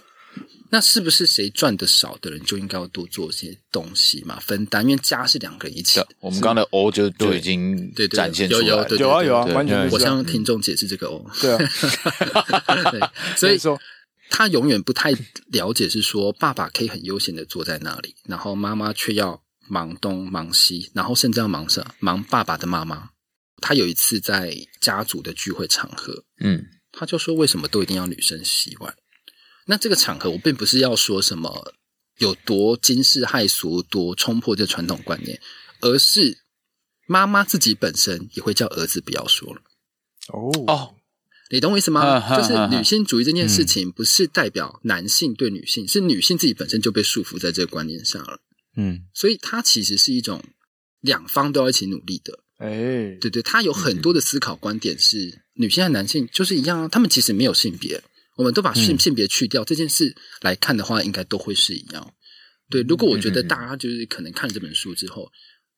S1: 那是不是谁赚的少的人就应该要多做些东西嘛？分担，因为家是两个人一起的。
S4: 我们刚刚的哦就都已经对展现出来了，
S3: 有啊有啊，完全。
S1: 我向听众解释这个哦。
S3: 对啊，
S1: 对，所以说他永远不太了解，是说爸爸可以很悠闲的坐在那里，然后妈妈却要忙东忙西，然后甚至要忙什么？忙爸爸的妈妈。他有一次在家族的聚会场合，嗯，他就说：“为什么都一定要女生洗碗？”那这个场合，我并不是要说什么有多惊世骇俗、多冲破这传统观念，而是妈妈自己本身也会叫儿子不要说了。
S3: 哦
S4: 哦，
S1: 你懂我意思吗？就是女性主义这件事情，不是代表男性对女性，是女性自己本身就被束缚在这个观念上了。嗯，所以它其实是一种两方都要一起努力的。哎，对对，他有很多的思考观点是女性和男性就是一样啊，他们其实没有性别，我们都把性性别去掉这件事来看的话，应该都会是一样。对，如果我觉得大家就是可能看这本书之后，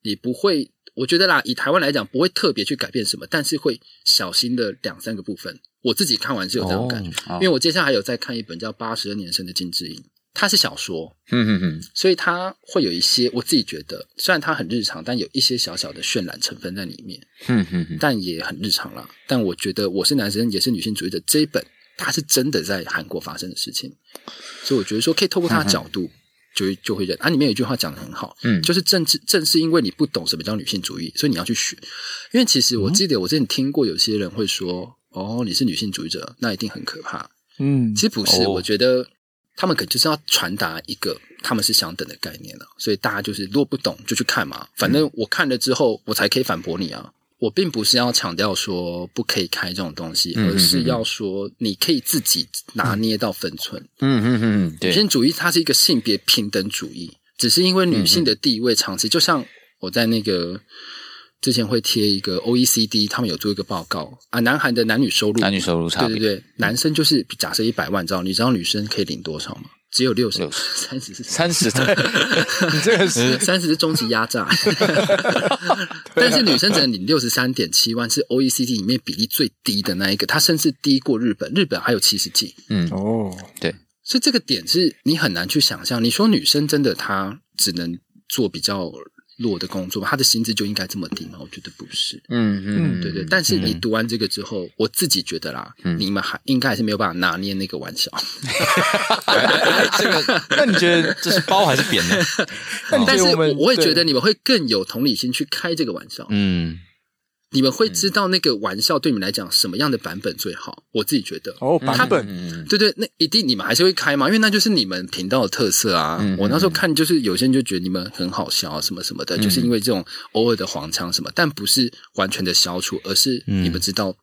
S1: 你不会，我觉得啦，以台湾来讲，不会特别去改变什么，但是会小心的两三个部分。我自己看完是有这种感觉，因为我接下来还有在看一本叫《八十二年生的金智英》。它是小说，嗯嗯嗯，所以它会有一些我自己觉得，虽然它很日常，但有一些小小的渲染成分在里面，嗯嗯，但也很日常啦。但我觉得我是男生，也是女性主义者这一本，它是真的在韩国发生的事情，所以我觉得说可以透过它的角度就就会认。啊，里面有一句话讲得很好，嗯，就是正治正是因为你不懂什么叫女性主义，所以你要去学。因为其实我记得我之前听过有些人会说，哦，你是女性主义者，那一定很可怕。嗯，其实不是，我觉得。他们可就是要传达一个他们是相等的概念了，所以大家就是如果不懂就去看嘛，反正我看了之后我才可以反驳你啊。我并不是要强调说不可以开这种东西，而是要说你可以自己拿捏到分寸。嗯嗯嗯，女性主义它是一个性别平等主义，只是因为女性的地位长期，就像我在那个。之前会贴一个 OECD，他们有做一个报告啊，南韩的男女收入，
S4: 男女收入差别，
S1: 对对对，男生就是假设一百万，知道你知道女生可以领多少吗？只有六十，三十是
S4: 三十，对，
S3: 你这个是
S1: 三十是终极压榨，但是女生只能领六十三点七万，是 OECD 里面比例最低的那一个，它甚至低过日本，日本还有七十几，
S4: 嗯。哦，对，
S1: 所以这个点是你很难去想象，你说女生真的她只能做比较。弱的工作，他的薪资就应该这么低吗？我觉得不是。嗯嗯，对对。但是你读完这个之后，嗯、我自己觉得啦，嗯、你们还应该还是没有办法拿捏那个玩笑。
S2: 这个，那你觉得这是包还是扁呢？
S1: 但是我我会觉得你们会更有同理心去开这个玩笑。嗯。你们会知道那个玩笑对你们来讲什么样的版本最好？我自己觉得。
S3: 哦，版本，
S1: 对对，那一定你们还是会开嘛，因为那就是你们频道的特色啊。我那时候看，就是有些人就觉得你们很好笑啊，什么什么的，就是因为这种偶尔的黄腔什么，但不是完全的消除，而是你们知道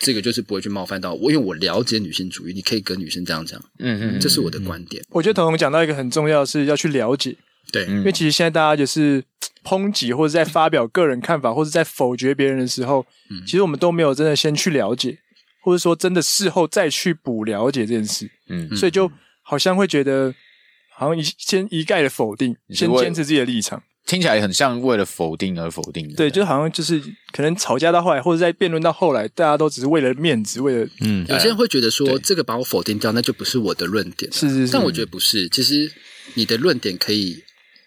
S1: 这个就是不会去冒犯到我，因为我了解女性主义，你可以跟女生这样讲，嗯嗯，这是我的观点。
S3: 我觉得彤彤讲到一个很重要的是要去了解，
S1: 对，
S3: 因为其实现在大家就是。抨击或者在发表个人看法，或者在否决别人的时候，嗯、其实我们都没有真的先去了解，或者说真的事后再去补了解这件事。嗯，所以就好像会觉得，好像一先一概的否定，先坚持自己的立场，
S4: 听起来很像为了否定而否定。
S3: 对，就好像就是可能吵架到后来，或者在辩论到后来，大家都只是为了面子，为了
S1: 嗯，有些人会觉得说对这个把我否定掉，那就不是我的论点。
S3: 是是是，
S1: 但我觉得不是，其实你的论点可以。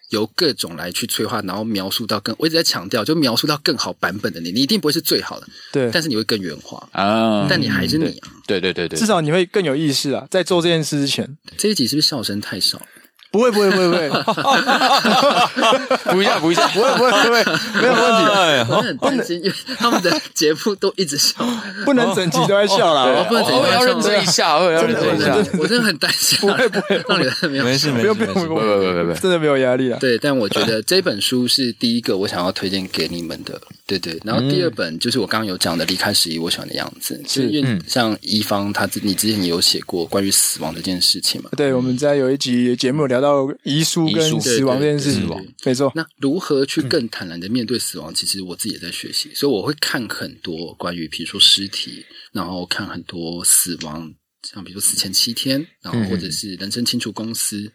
S1: 由各种来去催化，然后描述到更，我一直在强调，就描述到更好版本的你，你一定不会是最好的，
S3: 对，
S1: 但是你会更圆滑啊，但你还是你啊，
S4: 对对对对，
S3: 至少你会更有意识啊，在做这件事之前，
S1: 这一集是不是笑声太少？
S3: 不会不会不会。不会，
S4: 补一下补一下，
S3: 不会不会不会，没有问题。
S1: 我很担心，因为他们的节目都一直笑，
S3: 不能整集都在笑啦。
S1: 不能整集
S4: 要认真一下，我要认真一下。
S1: 我真的很担心，
S3: 不会不会，让你们没有
S2: 没事没事，不用不用不用不用，
S3: 真的没有压力啊。
S1: 对，但我觉得这本书是第一个我想要推荐给你们的，对对。然后第二本就是我刚刚有讲的《离开十一，我喜欢的样子》，是因为像一方他你之前也有写过关于死亡这件事情嘛？
S3: 对，我们在有一集节目聊。到遗书跟死亡这件事情，没错。
S1: 那如何去更坦然的面对死亡？其实我自己也在学习，所以我会看很多关于，比如说尸体，然后看很多死亡，像比如说死前七天，然后或者是人生清除公司，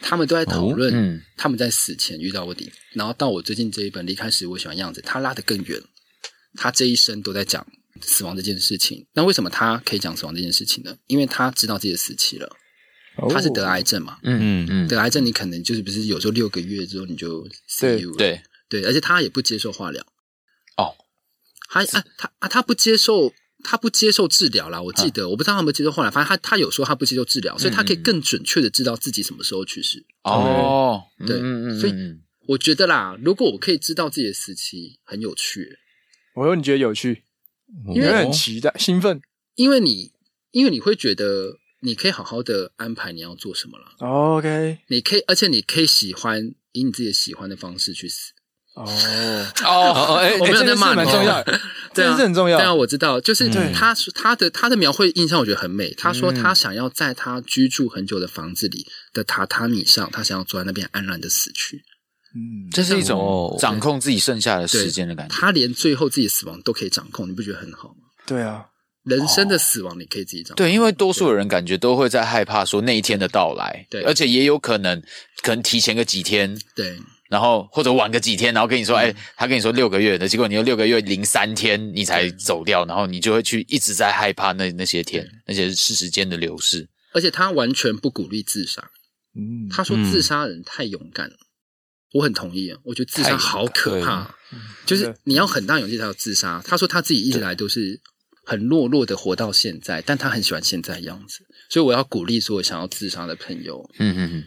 S1: 他们都在讨论他们在死前遇到过的。然后到我最近这一本《离开时我喜欢样子》，他拉得更远，他这一生都在讲死亡这件事情。那为什么他可以讲死亡这件事情呢？因为他知道自己的死期了。他是得癌症嘛？嗯嗯嗯，得癌症你可能就是不是有时候六个月之后你就死了。
S4: 对
S1: 对，而且他也不接受化疗。
S4: 哦，
S1: 他啊他啊他不接受他不接受治疗啦。我记得我不知道他有没有接受化疗，反正他他有说他不接受治疗，所以他可以更准确的知道自己什么时候去世。
S4: 哦，
S1: 对，所以我觉得啦，如果我可以知道自己的死期，很有趣。
S3: 我说你觉得有趣，因为很期待兴奋，
S1: 因为你因为你会觉得。你可以好好的安排你要做什么了。
S3: OK，
S1: 你可以，而且你可以喜欢以你自己喜欢的方式去死。
S3: 哦
S1: 哦哎，我没有在骂你，
S3: 蛮重要，这是很重要。
S1: 对啊，我知道，就是他他的他的描绘印象，我觉得很美。他说他想要在他居住很久的房子里的榻榻米上，他想要坐在那边安然的死去。
S4: 嗯，这是一种掌控自己剩下的时间的感觉。
S1: 他连最后自己的死亡都可以掌控，你不觉得很好吗？
S3: 对啊，
S1: 人生的死亡你可以自己掌控。
S4: 对，因为多数的人感觉都会在害怕说那一天的到来，对，而且也有可能可能提前个几天，
S1: 对。
S4: 然后或者晚个几天，然后跟你说，哎，他跟你说六个月的，结果你又六个月零三天你才走掉，然后你就会去一直在害怕那那些天，那些是时间的流逝。
S1: 而且他完全不鼓励自杀，嗯，他说自杀人太勇敢了，我很同意啊，我觉得自杀好可怕，就是你要很大勇气才要自杀。他说他自己一直来都是很懦弱的活到现在，但他很喜欢现在的样子，所以我要鼓励所有想要自杀的朋友，嗯嗯嗯，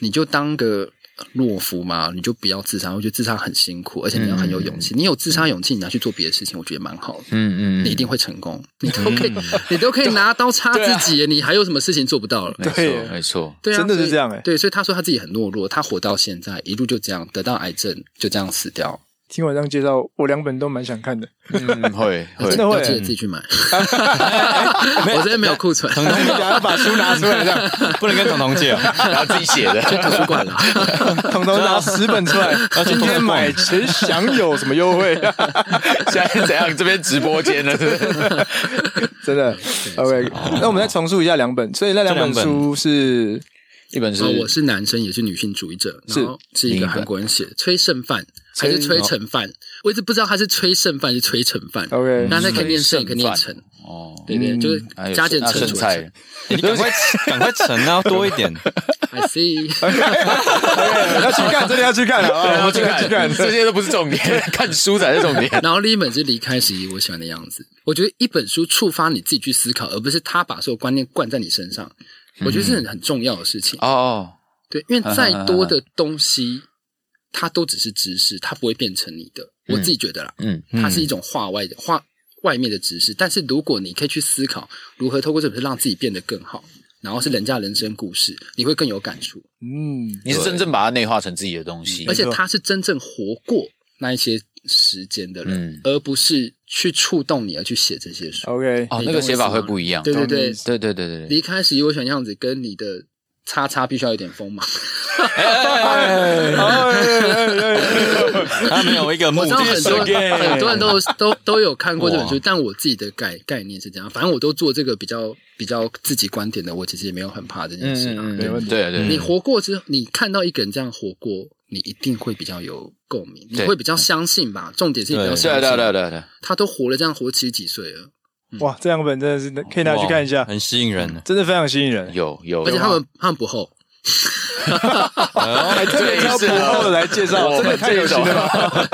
S1: 你就当个。懦夫嘛，你就不要自杀。我觉得自杀很辛苦，而且你要很有勇气。嗯、你有自杀勇气，你拿去做别的事情，我觉得蛮好的。嗯嗯，你一定会成功，你都可以，嗯、你都可以拿刀插自己。啊、你还有什么事情做不到了？
S4: 没错，没错，
S1: 对啊，
S3: 真的是这样哎。
S1: 对，所以他说他自己很懦弱，他活到现在，一路就这样得到癌症，就这样死掉。
S3: 听我这样介绍，我两本都蛮想看的。
S4: 嗯，会，
S3: 真的会，
S1: 记得自己去买。我这边没有库存。
S3: 彤彤，你等下要把书拿出来，这样
S2: 不能跟彤彤借，
S4: 然后自己写的，
S1: 去图书馆了。
S3: 彤彤拿十本出来，今天买谁享有什么优惠？
S4: 现在是怎样？这边直播间呢？
S3: 真的。OK，那我们再重述一下两本，所以那两本书是。
S4: 一本是，
S1: 我是男生，也是女性主义者，然后是一个韩国人写，崔胜范还是崔成范？我一直不知道他是崔胜范还是崔成范。OK，那他可以念胜，可以念成。哦，对对，就是加减乘除。
S2: 你赶快赶快乘啊，多一点。
S1: I see，
S3: 要去看，真的要去看啊！要去看，
S4: 这些都不是重点，看书才是重点。
S1: 然后另一本是离开时，我喜欢的样子。我觉得一本书触发你自己去思考，而不是他把所有观念灌在你身上。我觉得是很很重要的事情哦，对，因为再多的东西，它都只是知识，它不会变成你的。我自己觉得啦，嗯，它是一种画外的画外面的知识。但是如果你可以去思考如何透过这本书让自己变得更好，然后是人家人生故事，你会更有感触。
S4: 嗯，你是真正把它内化成自己的东西，
S1: 而且他是真正活过那一些时间的人，而不是去触动你而去写这些书。
S3: OK，
S4: 哦，那个写法会不一样。
S1: 对对对
S4: 对对对对。
S1: 离开时，我想样子跟你的叉叉必须要有点锋芒。
S2: 他没有一个目的。
S1: 我知道很多很多人都都都有看过这本书，但我自己的概概念是这样。反正我都做这个比较比较自己观点的，我其实也没有很怕这件事。
S3: 没问题。
S4: 对对。
S1: 你活过之后，你看到一个人这样活过。你一定会比较有共鸣，你会比较相信吧？重点是你比较相信。
S4: 对对对对，
S1: 他都活了这样活七十几岁了，
S3: 哇！这两本真的是可以拿去看一下，
S2: 很吸引人，
S3: 真的非常吸引人。
S4: 有有，
S1: 而且他们他们不厚。
S3: 哈哈哈还特别挑不厚的来介绍，真的太有心了。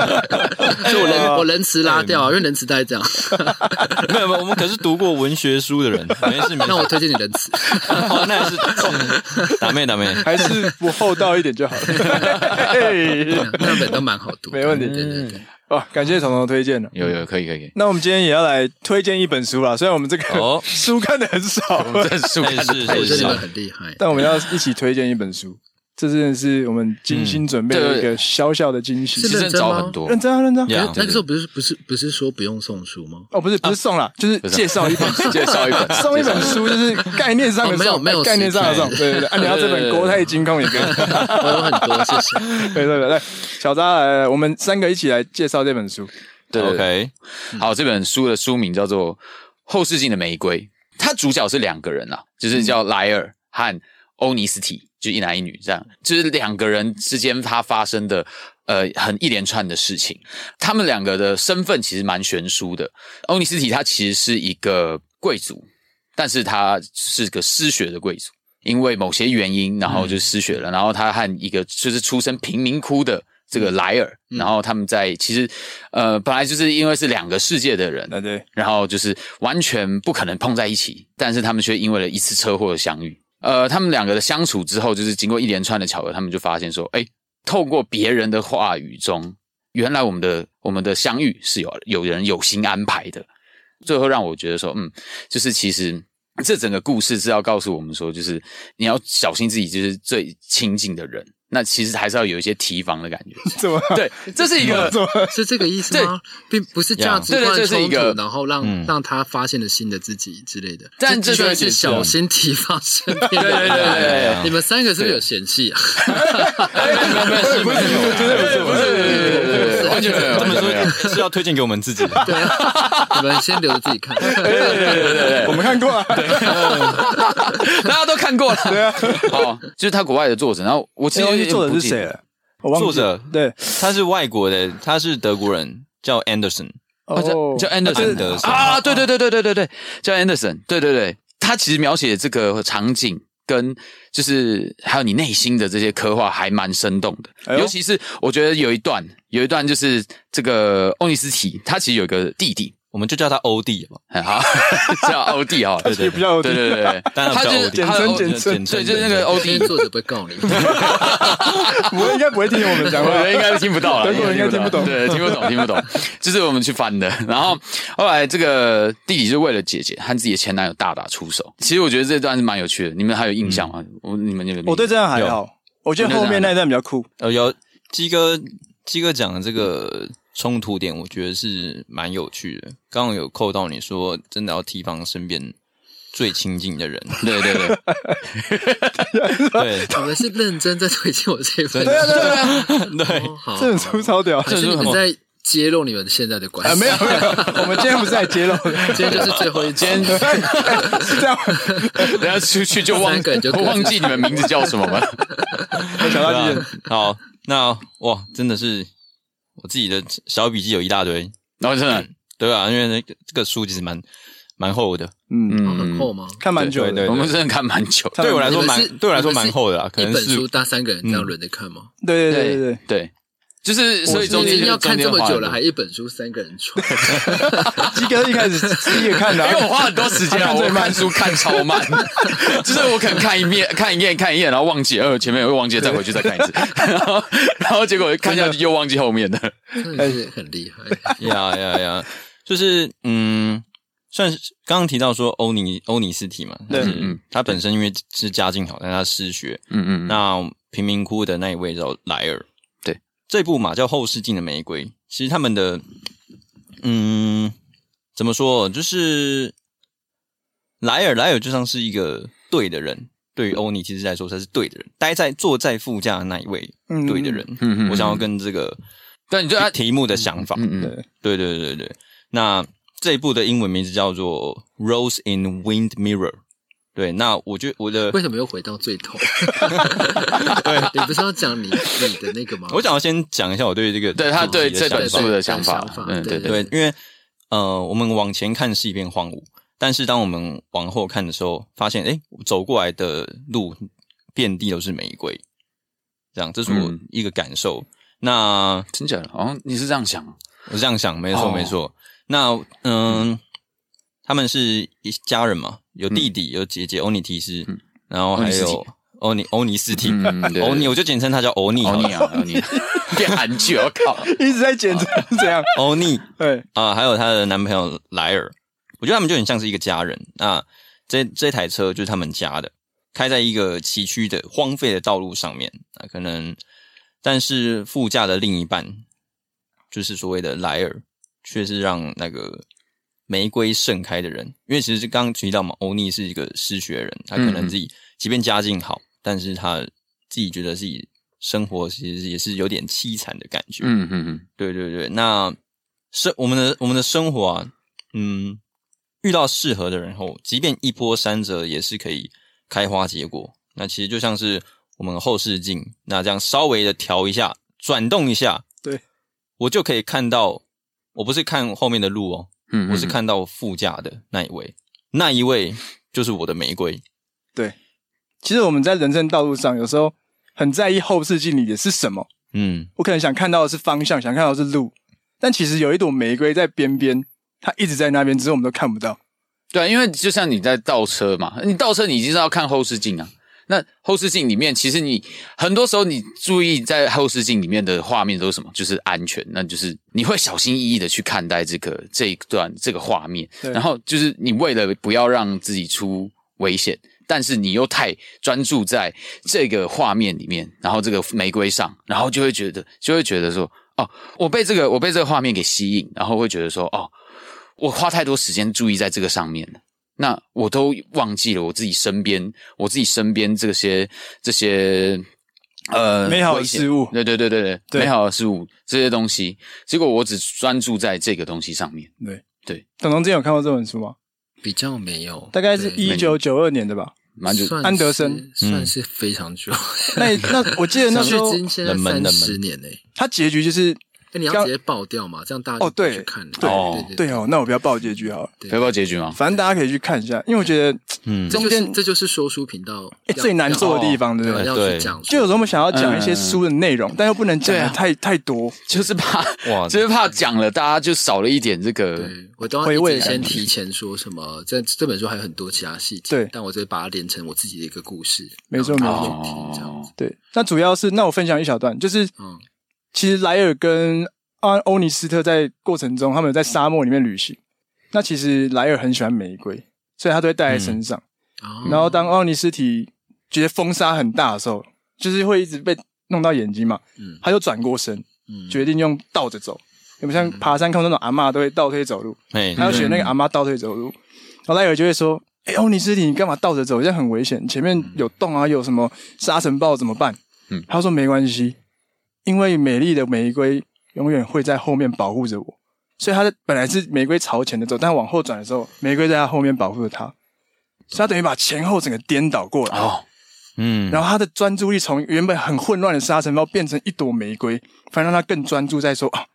S1: 是 我人 我仁慈拉掉，因为仁慈大概这样。
S2: 没 有没有，我们可是读过文学书的人，没事没事。
S1: 那我推荐你仁慈，
S2: 那还是打妹打妹，
S3: 还是不厚道一点就好了。
S1: 那本都蛮好读，
S3: 没问题。对对对。哇，感谢彤彤推荐的，
S4: 有有可以可以。
S3: 那我们今天也要来推荐一本书啦，虽然我们这个 书看的很少，
S4: 这书看的
S1: 真的很厉害，
S3: 但我们要一起推荐一本书。这真的是我们精心准备的一个小小的惊喜，
S1: 是认真吗？
S3: 认真啊，认真。
S1: 那个时候不是不是不是说不用送书吗？
S3: 哦，不是不是送了，就是介绍一本，
S4: 介绍一本，
S3: 送一本书，就是概念上的
S1: 没有没有
S3: 概念上的送，对对对。啊，你要这本国泰金控也可以，
S1: 我有很多，谢谢。
S3: 对对对，来，小扎来，我们三个一起来介绍这本书。
S4: 对，OK，好，这本书的书名叫做《后视镜的玫瑰》，它主角是两个人啊，就是叫莱尔和欧尼斯提。就一男一女这样，就是两个人之间他发生的呃很一连串的事情。他们两个的身份其实蛮悬殊的。欧尼斯提他其实是一个贵族，但是他是个失学的贵族，因为某些原因，然后就失学了。嗯、然后他和一个就是出身贫民窟的这个莱尔，嗯、然后他们在其实呃本来就是因为是两个世界的人，对对，然后就是完全不可能碰在一起，但是他们却因为了一次车祸的相遇。呃，他们两个的相处之后，就是经过一连串的巧合，他们就发现说，哎，透过别人的话语中，原来我们的我们的相遇是有有人有心安排的。最后让我觉得说，嗯，就是其实这整个故事是要告诉我们说，就是你要小心自己，就是最亲近的人。那其实还是要有一些提防的感觉。
S3: 怎么？
S4: 对，这是一个
S1: 是这个意思吗？并不是价值观冲突，然后让让他发现了新的自己之类的。
S4: 但这个
S1: 是小心提防身边。对对对对，你们三个是不是有嫌弃啊？
S4: 没有没有没有，不是不是不是不是，完全没有。
S2: 这么说是要推荐给我们自己的。
S1: 对，你们先留着自己看。对对
S4: 对对对，
S3: 我们看过啊，
S4: 大家都看过了。对啊，好，就是他国外的作者。然后我其实
S3: 作者是谁？
S2: 作者？
S3: 对，
S2: 他是外国的，他是德国人，叫 Anderson，
S4: 叫叫 Anderson 啊，对对对对对对对，叫 Anderson，对对对，他其实描写这个场景跟就是还有你内心的这些刻画还蛮生动的，尤其是我觉得有一段有一段就是这个欧尼斯提，他其实有一个弟弟。
S2: 我们就叫他欧弟吧，
S4: 好，叫欧弟啊，对对，
S3: 不叫欧弟，
S4: 对对对，
S2: 他就是
S3: 简称简称，
S4: 对，就是那个欧弟，
S1: 作者不会告你，
S3: 我应该不会听我们讲话，
S4: 应该是听不到了，
S3: 德国人应该听不懂，
S4: 对，听不懂，听不懂，就是我们去翻的，然后后来这个弟弟就为了姐姐和自己的前男友大打出手，其实我觉得这段是蛮有趣的，你们还有印象吗？我你们那个，
S3: 我对这段还好，我觉得后面那一段比较酷，
S2: 呃，有鸡哥，鸡哥讲的这个。冲突点我觉得是蛮有趣的，刚刚有扣到你说真的要提防身边最亲近的人，
S4: 对 对对，
S2: 对，
S1: 我们是认真在推荐我这一份，
S3: 对对对啊，
S2: 对，
S3: 这本书超屌，
S1: 还是你们在揭露你们现在的关系？
S3: 没有没有，我们今天不是在揭露，
S1: 今天就是最后一天，是
S3: 这样，
S4: 等下出去就忘就忘记你们名字叫什么吗？
S3: 小大弟，
S2: 好，那哇，真的是。我自己的小笔记有一大堆，
S4: 然后真的？
S2: 对啊，因为那个这个书其实蛮蛮厚的，
S1: 嗯，很厚吗？
S3: 看蛮久的，
S4: 我们真的看蛮久，
S2: 对我来说蛮对我来说蛮厚的啊，可能是
S1: 一本书大三个人这样轮着看吗？
S3: 对对对对。
S4: 对。就是，所以中间
S1: 要看这么久了，还一本书三个人传。
S3: 鸡哥一开始第一个看的，
S4: 因为我花很多时间，我看书看超慢，就是我可能看一面，看一页，看一页，然后忘记，呃，前面又忘记，再回去再看一次，然后，然后结果看下去又忘记后面的，
S1: 但是很厉害。
S2: 呀呀呀！就是嗯，算是刚刚提到说欧尼欧尼斯提嘛，对，嗯，他本身因为是家境好，但他失学，嗯嗯，那贫民窟的那一位叫莱尔。这部嘛叫《后视镜的玫瑰》，其实他们的，嗯，怎么说？就是莱尔，莱尔就像是一个对的人，对于欧尼其实来说他是对的人，待在坐在副驾的那一位对的人。我想要跟这个，
S4: 但你就
S2: 题目的想法，嗯嗯，对对对对。那这一部的英文名字叫做《Rose in Wind Mirror》。对，那我觉得我的
S1: 为什么又回到最头？
S2: 对，
S1: 你不是要讲你你的那个吗？
S2: 我想要先讲一下我对这个
S4: 对他对这本书的想法。
S1: 嗯，对对，
S2: 因为呃，我们往前看是一片荒芜，但是当我们往后看的时候，发现哎，走过来的路遍地都是玫瑰，这样，这是我一个感受。那
S4: 真假的？哦，你是这样想？
S2: 我是这样想，没错没错。那嗯。他们是一家人嘛，有弟弟，有姐姐欧尼提斯，然后还有欧尼欧尼斯提，欧尼我就简称他叫欧尼，欧尼啊，欧尼。变韩剧，我靠，
S3: 一直在简称这样，
S2: 欧尼
S3: 对。
S2: 啊，还有他的男朋友莱尔，我觉得他们就很像是一个家人。那这这台车就是他们家的，开在一个崎岖的荒废的道路上面。啊，可能但是副驾的另一半就是所谓的莱尔，却是让那个。玫瑰盛开的人，因为其实是刚刚提到嘛，欧尼是一个失学人，他可能自己即便家境好，但是他自己觉得自己生活其实也是有点凄惨的感觉。
S4: 嗯嗯嗯，
S2: 对对对。那生我们的我们的生活啊，嗯，遇到适合的人后，即便一波三折，也是可以开花结果。那其实就像是我们后视镜，那这样稍微的调一下，转动一下，
S3: 对，
S2: 我就可以看到，我不是看后面的路哦。嗯，我是看到副驾的那一位，那一位就是我的玫瑰。
S3: 对，其实我们在人生道路上，有时候很在意后视镜里的是什么。嗯，我可能想看到的是方向，想看到的是路，但其实有一朵玫瑰在边边，它一直在那边，只是我们都看不到。
S4: 对，因为就像你在倒车嘛，你倒车你一定是要看后视镜啊。那后视镜里面，其实你很多时候你注意在后视镜里面的画面都是什么？就是安全，那就是你会小心翼翼的去看待这个这一段这个画面，然后就是你为了不要让自己出危险，但是你又太专注在这个画面里面，然后这个玫瑰上，然后就会觉得，就会觉得说，哦，我被这个我被这个画面给吸引，然后会觉得说，哦，我花太多时间注意在这个上面了，那我都忘记了我自己身边，我自己身边这些这些呃
S3: 美好的事物，
S4: 对对对对对，对美好的事物这些东西，结果我只专注在这个东西上面，
S3: 对
S4: 对。
S3: 董董之前有看过这本书吗？
S1: 比较没有，
S3: 大概是一九九二年的吧，
S4: 蛮久。
S3: 安德森
S1: 算是非常久。
S3: 那那我记得那时候
S1: 现在三十年诶，
S3: 他结局就是。
S1: 那你要直接爆掉嘛？这样大家哦，
S3: 对，
S1: 看
S3: 对对对哦，那我不要爆结局好了，
S4: 不要爆结局吗？
S3: 反正大家可以去看一下，因为我觉得，
S1: 嗯，中间这就是说书频道
S3: 最难做的地方，对不对？
S1: 要去讲，
S3: 就有时候我们想要讲一些书的内容，但又不能讲的太太多，
S4: 就是怕哇，就是怕讲了大家就少了一点这个。
S1: 对，我都要先提前说什么，这这本书还有很多其他细节，
S3: 对，
S1: 但我直接把它连成我自己的一个故事，
S3: 没错没错，对。那主要是，那我分享一小段，就是，嗯，其实莱尔跟。安，欧尼斯特在过程中，他们在沙漠里面旅行。那其实莱尔很喜欢玫瑰，所以他都会带在身上。嗯、然后当奥尼斯体觉得风沙很大的时候，就是会一直被弄到眼睛嘛。嗯、他就转过身，嗯、决定用倒着走。有没有像爬山看那种阿嬷都会倒退走路？嗯、他要学那个阿嬷倒退走路。嗯、然后莱尔就会说：“哎、欸，欧尼斯体，你干嘛倒着走？这样很危险，前面有洞啊，有什么沙尘暴怎么办？”嗯、他说：“没关系，因为美丽的玫瑰。”永远会在后面保护着我，所以他的本来是玫瑰朝前的走，但往后转的时候，玫瑰在他后面保护着他，所以他等于把前后整个颠倒过来。哦，嗯，然后他的专注力从原本很混乱的沙尘暴变成一朵玫瑰，反而让他更专注在说啊，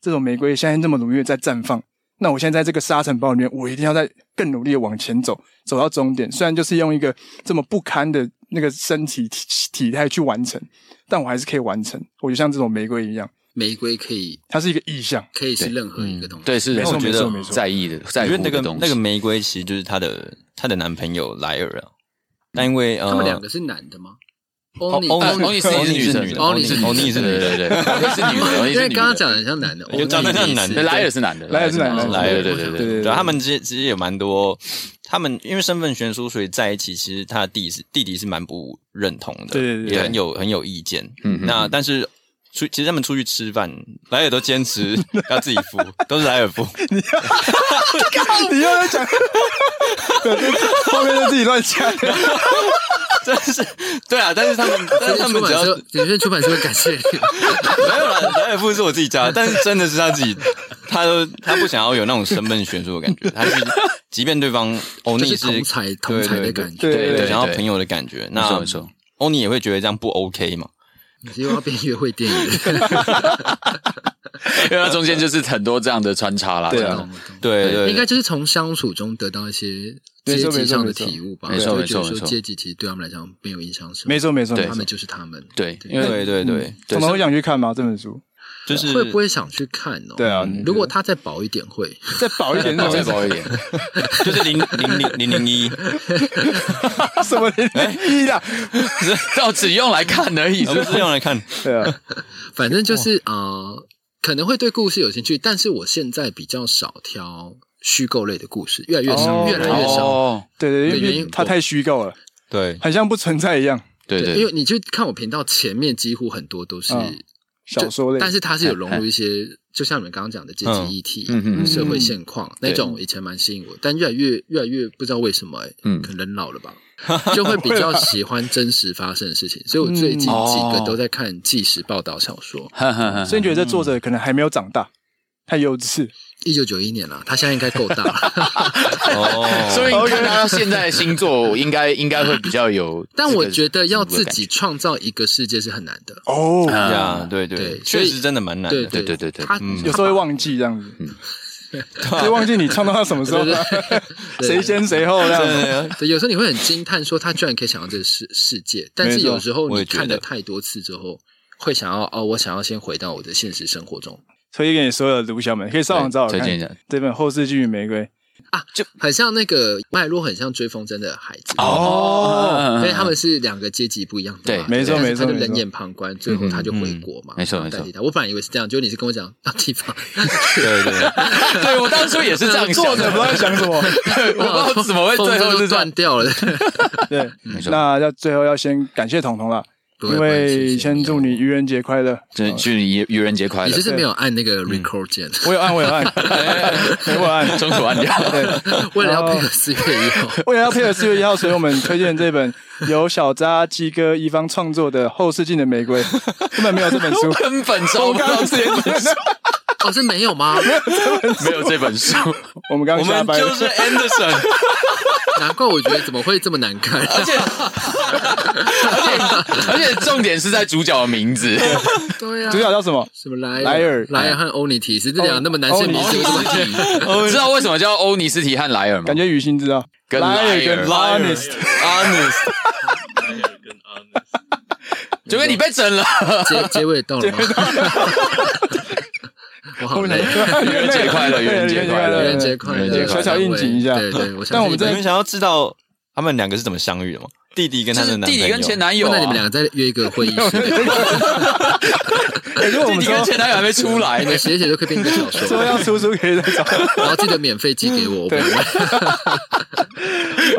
S3: 这种玫瑰现在这么努力的在绽放，那我现在在这个沙尘暴里面，我一定要再更努力的往前走，走到终点。虽然就是用一个这么不堪的那个身体体体态去完成，但我还是可以完成。我就像这种玫瑰一样。
S1: 玫瑰可以，
S3: 它是一个意象，
S1: 可以是任何一个东西。
S4: 对，是没错，没错，没错。在意的，在意的。
S2: 因为那个那个玫瑰其实就是她的她的男朋友莱尔啊。但因为呃，
S1: 他们两个是男的吗？
S4: 欧尼欧尼是女的，
S2: 欧尼是欧尼是女的，对对对，欧尼是女的。
S1: 因为刚刚讲的像男的，
S2: 我长得像男的，
S4: 莱尔是男的，
S3: 莱尔是男的，
S4: 莱尔对对对对。
S2: 他们其实其实也蛮多，他们因为身份悬殊，所以在一起。其实他的弟是弟弟是蛮不认同的，对对对，也很有很有意见。嗯，那但是。出其实他们出去吃饭，莱尔都坚持要自己付，都是莱尔付。你
S3: 要 你又在讲，后面就自己乱讲。
S2: 真是对啊，但是他们但是他们只要
S1: 有些出版社会感谢你。
S2: 没有啦，莱尔付是我自己加的，但是真的是他自己，他都他不想要有那种身份悬殊的感觉，他是即便对方欧尼是
S1: 同才同才的感觉，
S2: 对对，想要朋友的感觉，那欧尼也会觉得这样不 OK 嘛？
S1: 又要变约会电影，
S4: 因为它中间就是很多这样的穿插啦。
S2: 对啊，对对，
S1: 应该就是从相处中得到一些阶级上的体悟吧。
S4: 没错没错没错，
S1: 阶级其实对他们来讲没有影响什么。
S3: 没错没错，
S1: 他们就是他们。
S4: 对，
S2: 因为对对对，
S3: 我们会想去看吗？这本书
S2: 就是
S1: 会不会想去看哦？
S3: 对啊，
S1: 如果它再薄一点会，
S3: 再薄一点，
S4: 再薄一点，
S2: 就是零零零零零一，
S3: 什么零零一啊？
S4: 要只用来看而已，
S2: 不是用来看。
S3: 对啊，
S1: 反正就是呃，可能会对故事有兴趣，但是我现在比较少挑虚构类的故事，越来越少，越来越少。
S3: 对对，因为它太虚构了，
S2: 对，
S3: 很像不存在一样。
S4: 对对，
S1: 因为你去看我频道前面，几乎很多都是。
S3: 小说类，
S1: 但是它是有融入一些，就像你们刚刚讲的阶级议题、社会现况那种，以前蛮吸引我，但越来越越来越不知道为什么，哎，可能老了吧，就会比较喜欢真实发生的事情，所以我最近几个都在看纪实报道小说，
S3: 所以你觉得这作者可能还没有长大，太幼稚。
S1: 一九九一年了，他现在应该够大。了，
S4: 哦，所以你看他现在的星座应该应该会比较有。
S1: 但我觉得要自己创造一个世界是很难的。
S3: 哦。
S2: 呀，对。对，确实真的蛮难的。
S4: 对对对对对，
S3: 他有时候会忘记这样子，会忘记你创造到什么时候，谁先谁后这样子。
S1: 有时候你会很惊叹，说他居然可以想到这个世世界，但是有时候你看了太多次之后，会想要哦，我想要先回到我的现实生活中。
S3: 推荐给你所有的读小们，可以上网找我看。这本《后视镜与玫瑰》，
S1: 啊，就很像那个脉络，很像追风筝的孩子。哦，所以他们是两个阶级不一样的，
S4: 对，
S3: 没错没错，
S1: 他就冷眼旁观，最后他就回国嘛，
S4: 没错没错。
S1: 我本来以为是这样，结果你是跟我讲到地方，
S4: 对对。对，我当初也是这样想，
S3: 作者不知道在想什么，
S4: 我不知道怎么会最后是
S1: 断掉了，
S3: 对，那要最后要先感谢彤彤了。因为先祝你愚人节快乐，
S4: 祝祝你愚愚人节快乐。
S1: 你就是没有按那个 record 键，
S3: 我有按，我有按，没有按，
S4: 中途按掉。
S3: 对，
S1: 为了要配合四月一号，
S3: 为了要配合四月一号，所以我们推荐这本由小扎鸡哥一方创作的《后视镜的玫瑰》，根本没有这本书，
S4: 根本找不到这本书。
S1: 哦，是没有吗？没有这本
S4: 没有这本书。
S3: 我们刚刚
S4: 我们就是 Anderson。
S1: 难怪我觉得怎么会这么难看，
S4: 而且而且而且重点是在主角的名字，
S1: 对啊，
S3: 主角叫什么？
S1: 什么莱
S3: 莱尔、
S1: 莱尔和欧尼提斯这两个那么难写名字，
S4: 知道为什么叫欧尼斯提和莱尔吗？
S3: 感觉雨欣知道，
S4: 跟莱尔跟
S3: honest
S4: honest，就跟你被整了，
S1: 结结尾到了吗？我好累，
S4: 愚人节快乐，愚人节快乐，
S1: 愚人节快乐，
S3: 小小应景一下。
S1: 对对，
S3: 但我们真
S2: 的想要知道他们两个是怎么相遇的吗？弟弟跟他的男
S4: 弟弟跟前男友，
S1: 那你们两个再约一个会议室。
S4: 弟弟跟前男友还没出来，
S1: 你们写写就可以变一个小说。
S3: 说要出书可以再找，
S1: 然后记得免费寄给我。对，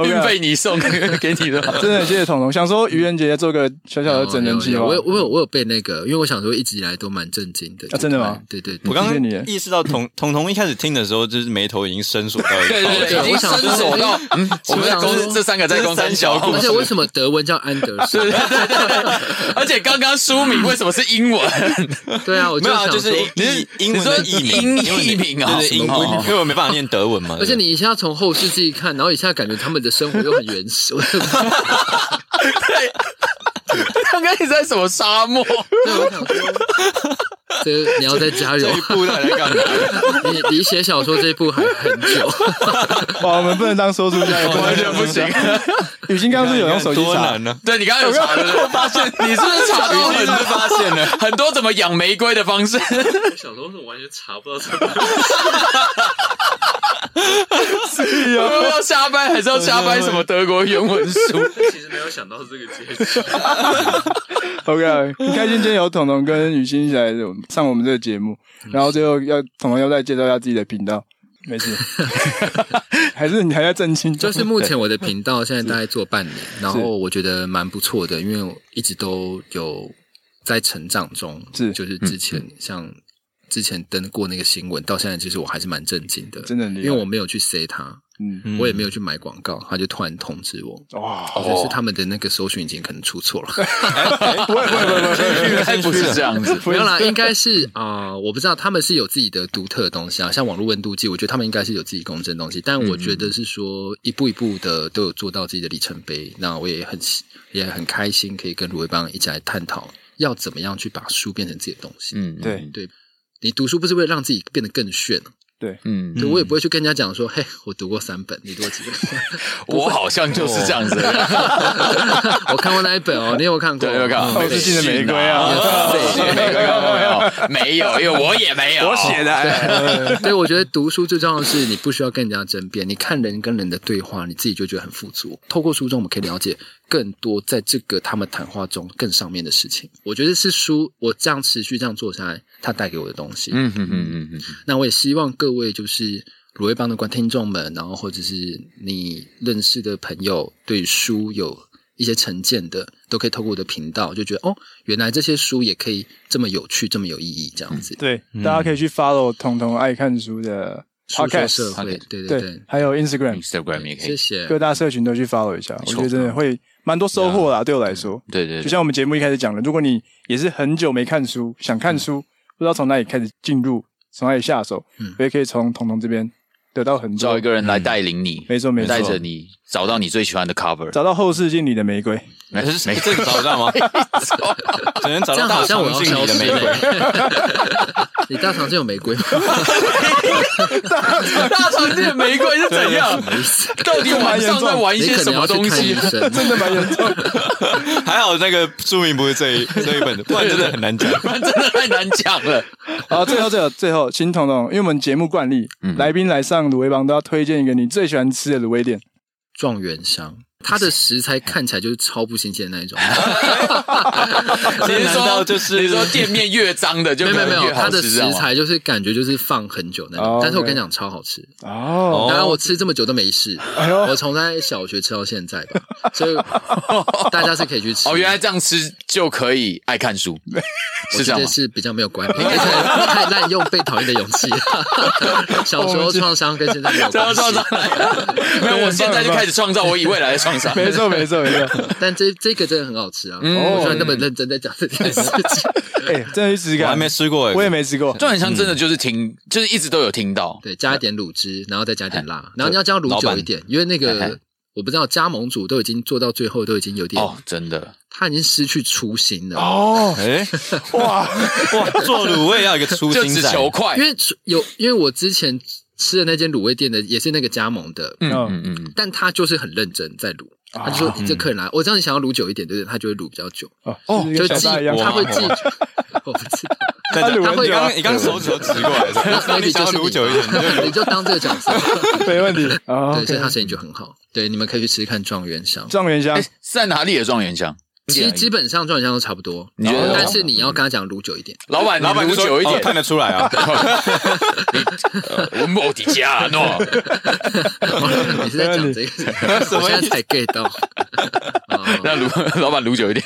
S4: 运费你送给你的。
S3: 真的谢谢彤彤，想说愚人节做个小小的整人计划。
S1: 我有我有我有背那个，因为我想说一直以来都蛮震惊的。
S3: 啊，真的吗？
S1: 对对，
S2: 我刚刚意识到彤彤彤一开始听的时候，就是眉头已经深锁到，
S4: 对对对，已经深锁到。我们在公这三个在公三小故事。
S1: 为什么德文叫安德森？
S4: 而且刚刚书名为什么是英文？
S1: 对啊，我就想
S2: 就是你英文的译名，
S4: 译名啊，
S2: 英文，因为我没办法念德文嘛。
S1: 而且你一下从后视镜看，然后一下感觉他们的生活又很原始。对，
S4: 刚刚你在什么沙漠？
S1: 对，我想说。这你要再加油。
S2: 这一步到底在干嘛？
S1: 你离写小说这一步还很久。
S3: 哇，我们不能当说书家，
S4: 完全不行。
S3: 雨欣刚刚是有用手机查
S2: 呢？
S4: 对，你刚刚有查的，我发现你是不是查到很多发现了很多怎么养玫瑰的方式？
S6: 我小时候是完全查不到这个。
S3: 是呀，
S4: 要下班还是要下班？什么德国原文书？
S6: 其实没有想到是这个结局。
S3: OK，很开心今天有彤彤跟雨欣一起来上我们这个节目，然后最后要彤彤要再介绍一下自己的频道，没事，还是你还在震惊？
S1: 就是目前我的频道现在大概做半年，然后我觉得蛮不错的，因为我一直都有在成长中，
S3: 是
S1: 就是之前像。之前登过那个新闻，到现在其实我还是蛮震惊的，
S3: 真的，
S1: 因为我没有去塞它，嗯，我也没有去买广告，他就突然通知我，哇，就是他们的那个搜寻引擎可能出错了，
S3: 不会不会不会，
S4: 应该不是这样子，
S1: 没有啦，应该是啊，我不知道他们是有自己的独特的东西啊，像网络温度计，我觉得他们应该是有自己公正的东西，但我觉得是说一步一步的都有做到自己的里程碑，那我也很也很开心，可以跟卢威邦一起来探讨要怎么样去把书变成自己的东西，
S3: 嗯，对。
S1: 对。你读书不是为了让自己变得更炫？
S3: 对，
S1: 嗯，对，我也不会去跟人家讲说，嘿，我读过三本，你读过几本？
S4: 我好像就是这样子。
S1: 我看过那一本哦，你有没有看过？
S4: 对，有看过《后视镜的玫瑰》啊。没有，没有，因为我也没有。
S3: 我写的。
S1: 对，我觉得读书最重要的是，你不需要跟人家争辩，你看人跟人的对话，你自己就觉得很富足。透过书中，我们可以了解。更多在这个他们谈话中更上面的事情，我觉得是书。我这样持续这样做下来，它带给我的东西。嗯嗯嗯嗯嗯。那我也希望各位就是鲁威帮的观听众们，然后或者是你认识的朋友，对书有一些成见的，都可以透过我的频道，就觉得哦，原来这些书也可以这么有趣，这么有意义，这样子。
S3: 嗯、对，大家可以去 follow 彤彤爱看书的。Podcast
S1: 社会，对对对，
S3: 还有 Instagram，Instagram
S4: 也可以，
S1: 谢谢
S3: 各大社群都去 follow 一下，我觉得真的会蛮多收获啦。对我来说，
S4: 对对，
S3: 就像我们节目一开始讲的，如果你也是很久没看书，想看书，不知道从哪里开始进入，从哪里下手，我也可以从彤彤这边得到很多，
S4: 找一个人来带领你，
S3: 没错没错，
S4: 带着你找到你最喜欢的 cover，
S3: 找到后视镜里的玫瑰。
S2: 没是没这个找得到吗？只能找到大长镜里的玫瑰。
S1: 你大长镜有玫瑰吗？
S4: 大长今的玫瑰是怎样？到底晚上在玩一些什么东西？
S3: 真的蛮严重。
S2: 还好那个书名不是这一这一本的，不然真的很难讲，
S4: 不然真的太难讲了。
S3: 好，最后最后最后，请彤彤，因为我们节目惯例，来宾来上卤味帮都要推荐一个你最喜欢吃的卤味店。
S1: 状元香。它的食材看起来就是超不新鲜的那一种。
S4: 你是说就是你说店面越脏的就没 有没有，
S1: 它的食材就是感觉就是放很久那种。但是我跟你讲超好吃哦。然后我吃这么久都没事，我从在小学吃到现在吧，所以大家是可以去吃。
S4: 哦，原来这样吃就可以爱看书，
S1: 是这样？是比较没有关系，而且太滥用被讨厌的勇气。小时候创伤跟现在没有关系。
S4: 没有，我现在就开始创造我以未来的。
S3: 没错没错没错，
S1: 但这这个真的很好吃啊！我居然那么认真在讲这件事情，
S3: 哎，真的去吃过，
S2: 我还没吃过，
S3: 我也没吃过。
S4: 状元香真的就是听，就是一直都有听到，
S1: 对，加一点卤汁，然后再加点辣，然后你要加卤久一点，因为那个我不知道加盟主都已经做到最后都已经有点
S4: 哦，真的，
S1: 他已经失去初心了。
S3: 哦，哎，哇。
S2: 哇，做卤味要一个初心，
S4: 就只求快，
S1: 因为有因为我之前吃的那间卤味店的也是那个加盟的，嗯嗯嗯，但他就是很认真在卤。他就说：“你这客人来，我知道你想要卤久一点，对不对？他就会卤比较久。哦，就记，他会记。我不知道，他会刚 你刚手指头指过来，所以你想要卤久一点，你就当这个角色，
S3: 没问题。
S1: 对，所以他生意就很好。对，你们可以去吃吃看状元香。
S3: 状元香
S4: 在哪里的状元香？
S1: 其实基本上状元香都差不多，你觉得？但是你要跟他讲卤久一点。
S4: 老板，老板卤久一点，
S2: 看得出来啊。
S4: 我莫迪加诺，
S1: 你是在讲这个？我现在才 get 到？
S4: 那卤老板卤久一点。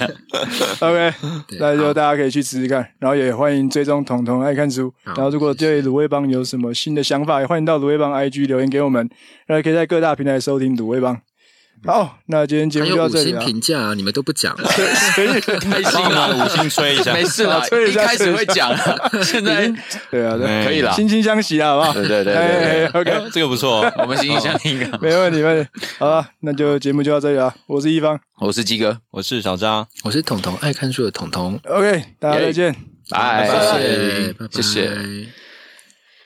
S3: OK，那就大家可以去吃吃看，然后也欢迎追踪彤彤爱看书。然后如果对卤味帮有什么新的想法，也欢迎到卤味帮 IG 留言给我们，然后可以在各大平台收听卤味帮。好，那今天节目就到这里。
S1: 五星评价啊，你们都不讲，
S3: 可以开
S2: 心啊，五星吹一下，
S4: 没事啦，吹一开始会讲，现在
S3: 对啊，对，
S4: 可以了，
S3: 惺惺相惜啊，好不好？
S4: 对对对对
S3: ，OK，
S2: 这个不错，
S4: 我们惺惺相惜，
S3: 没问题，没问题。好了，那就节目就到这里了。我是一方，
S4: 我是鸡哥，
S2: 我是小张，
S1: 我是彤彤爱看书的彤彤。
S3: OK，大家再见，
S4: 拜，
S1: 谢谢，谢谢。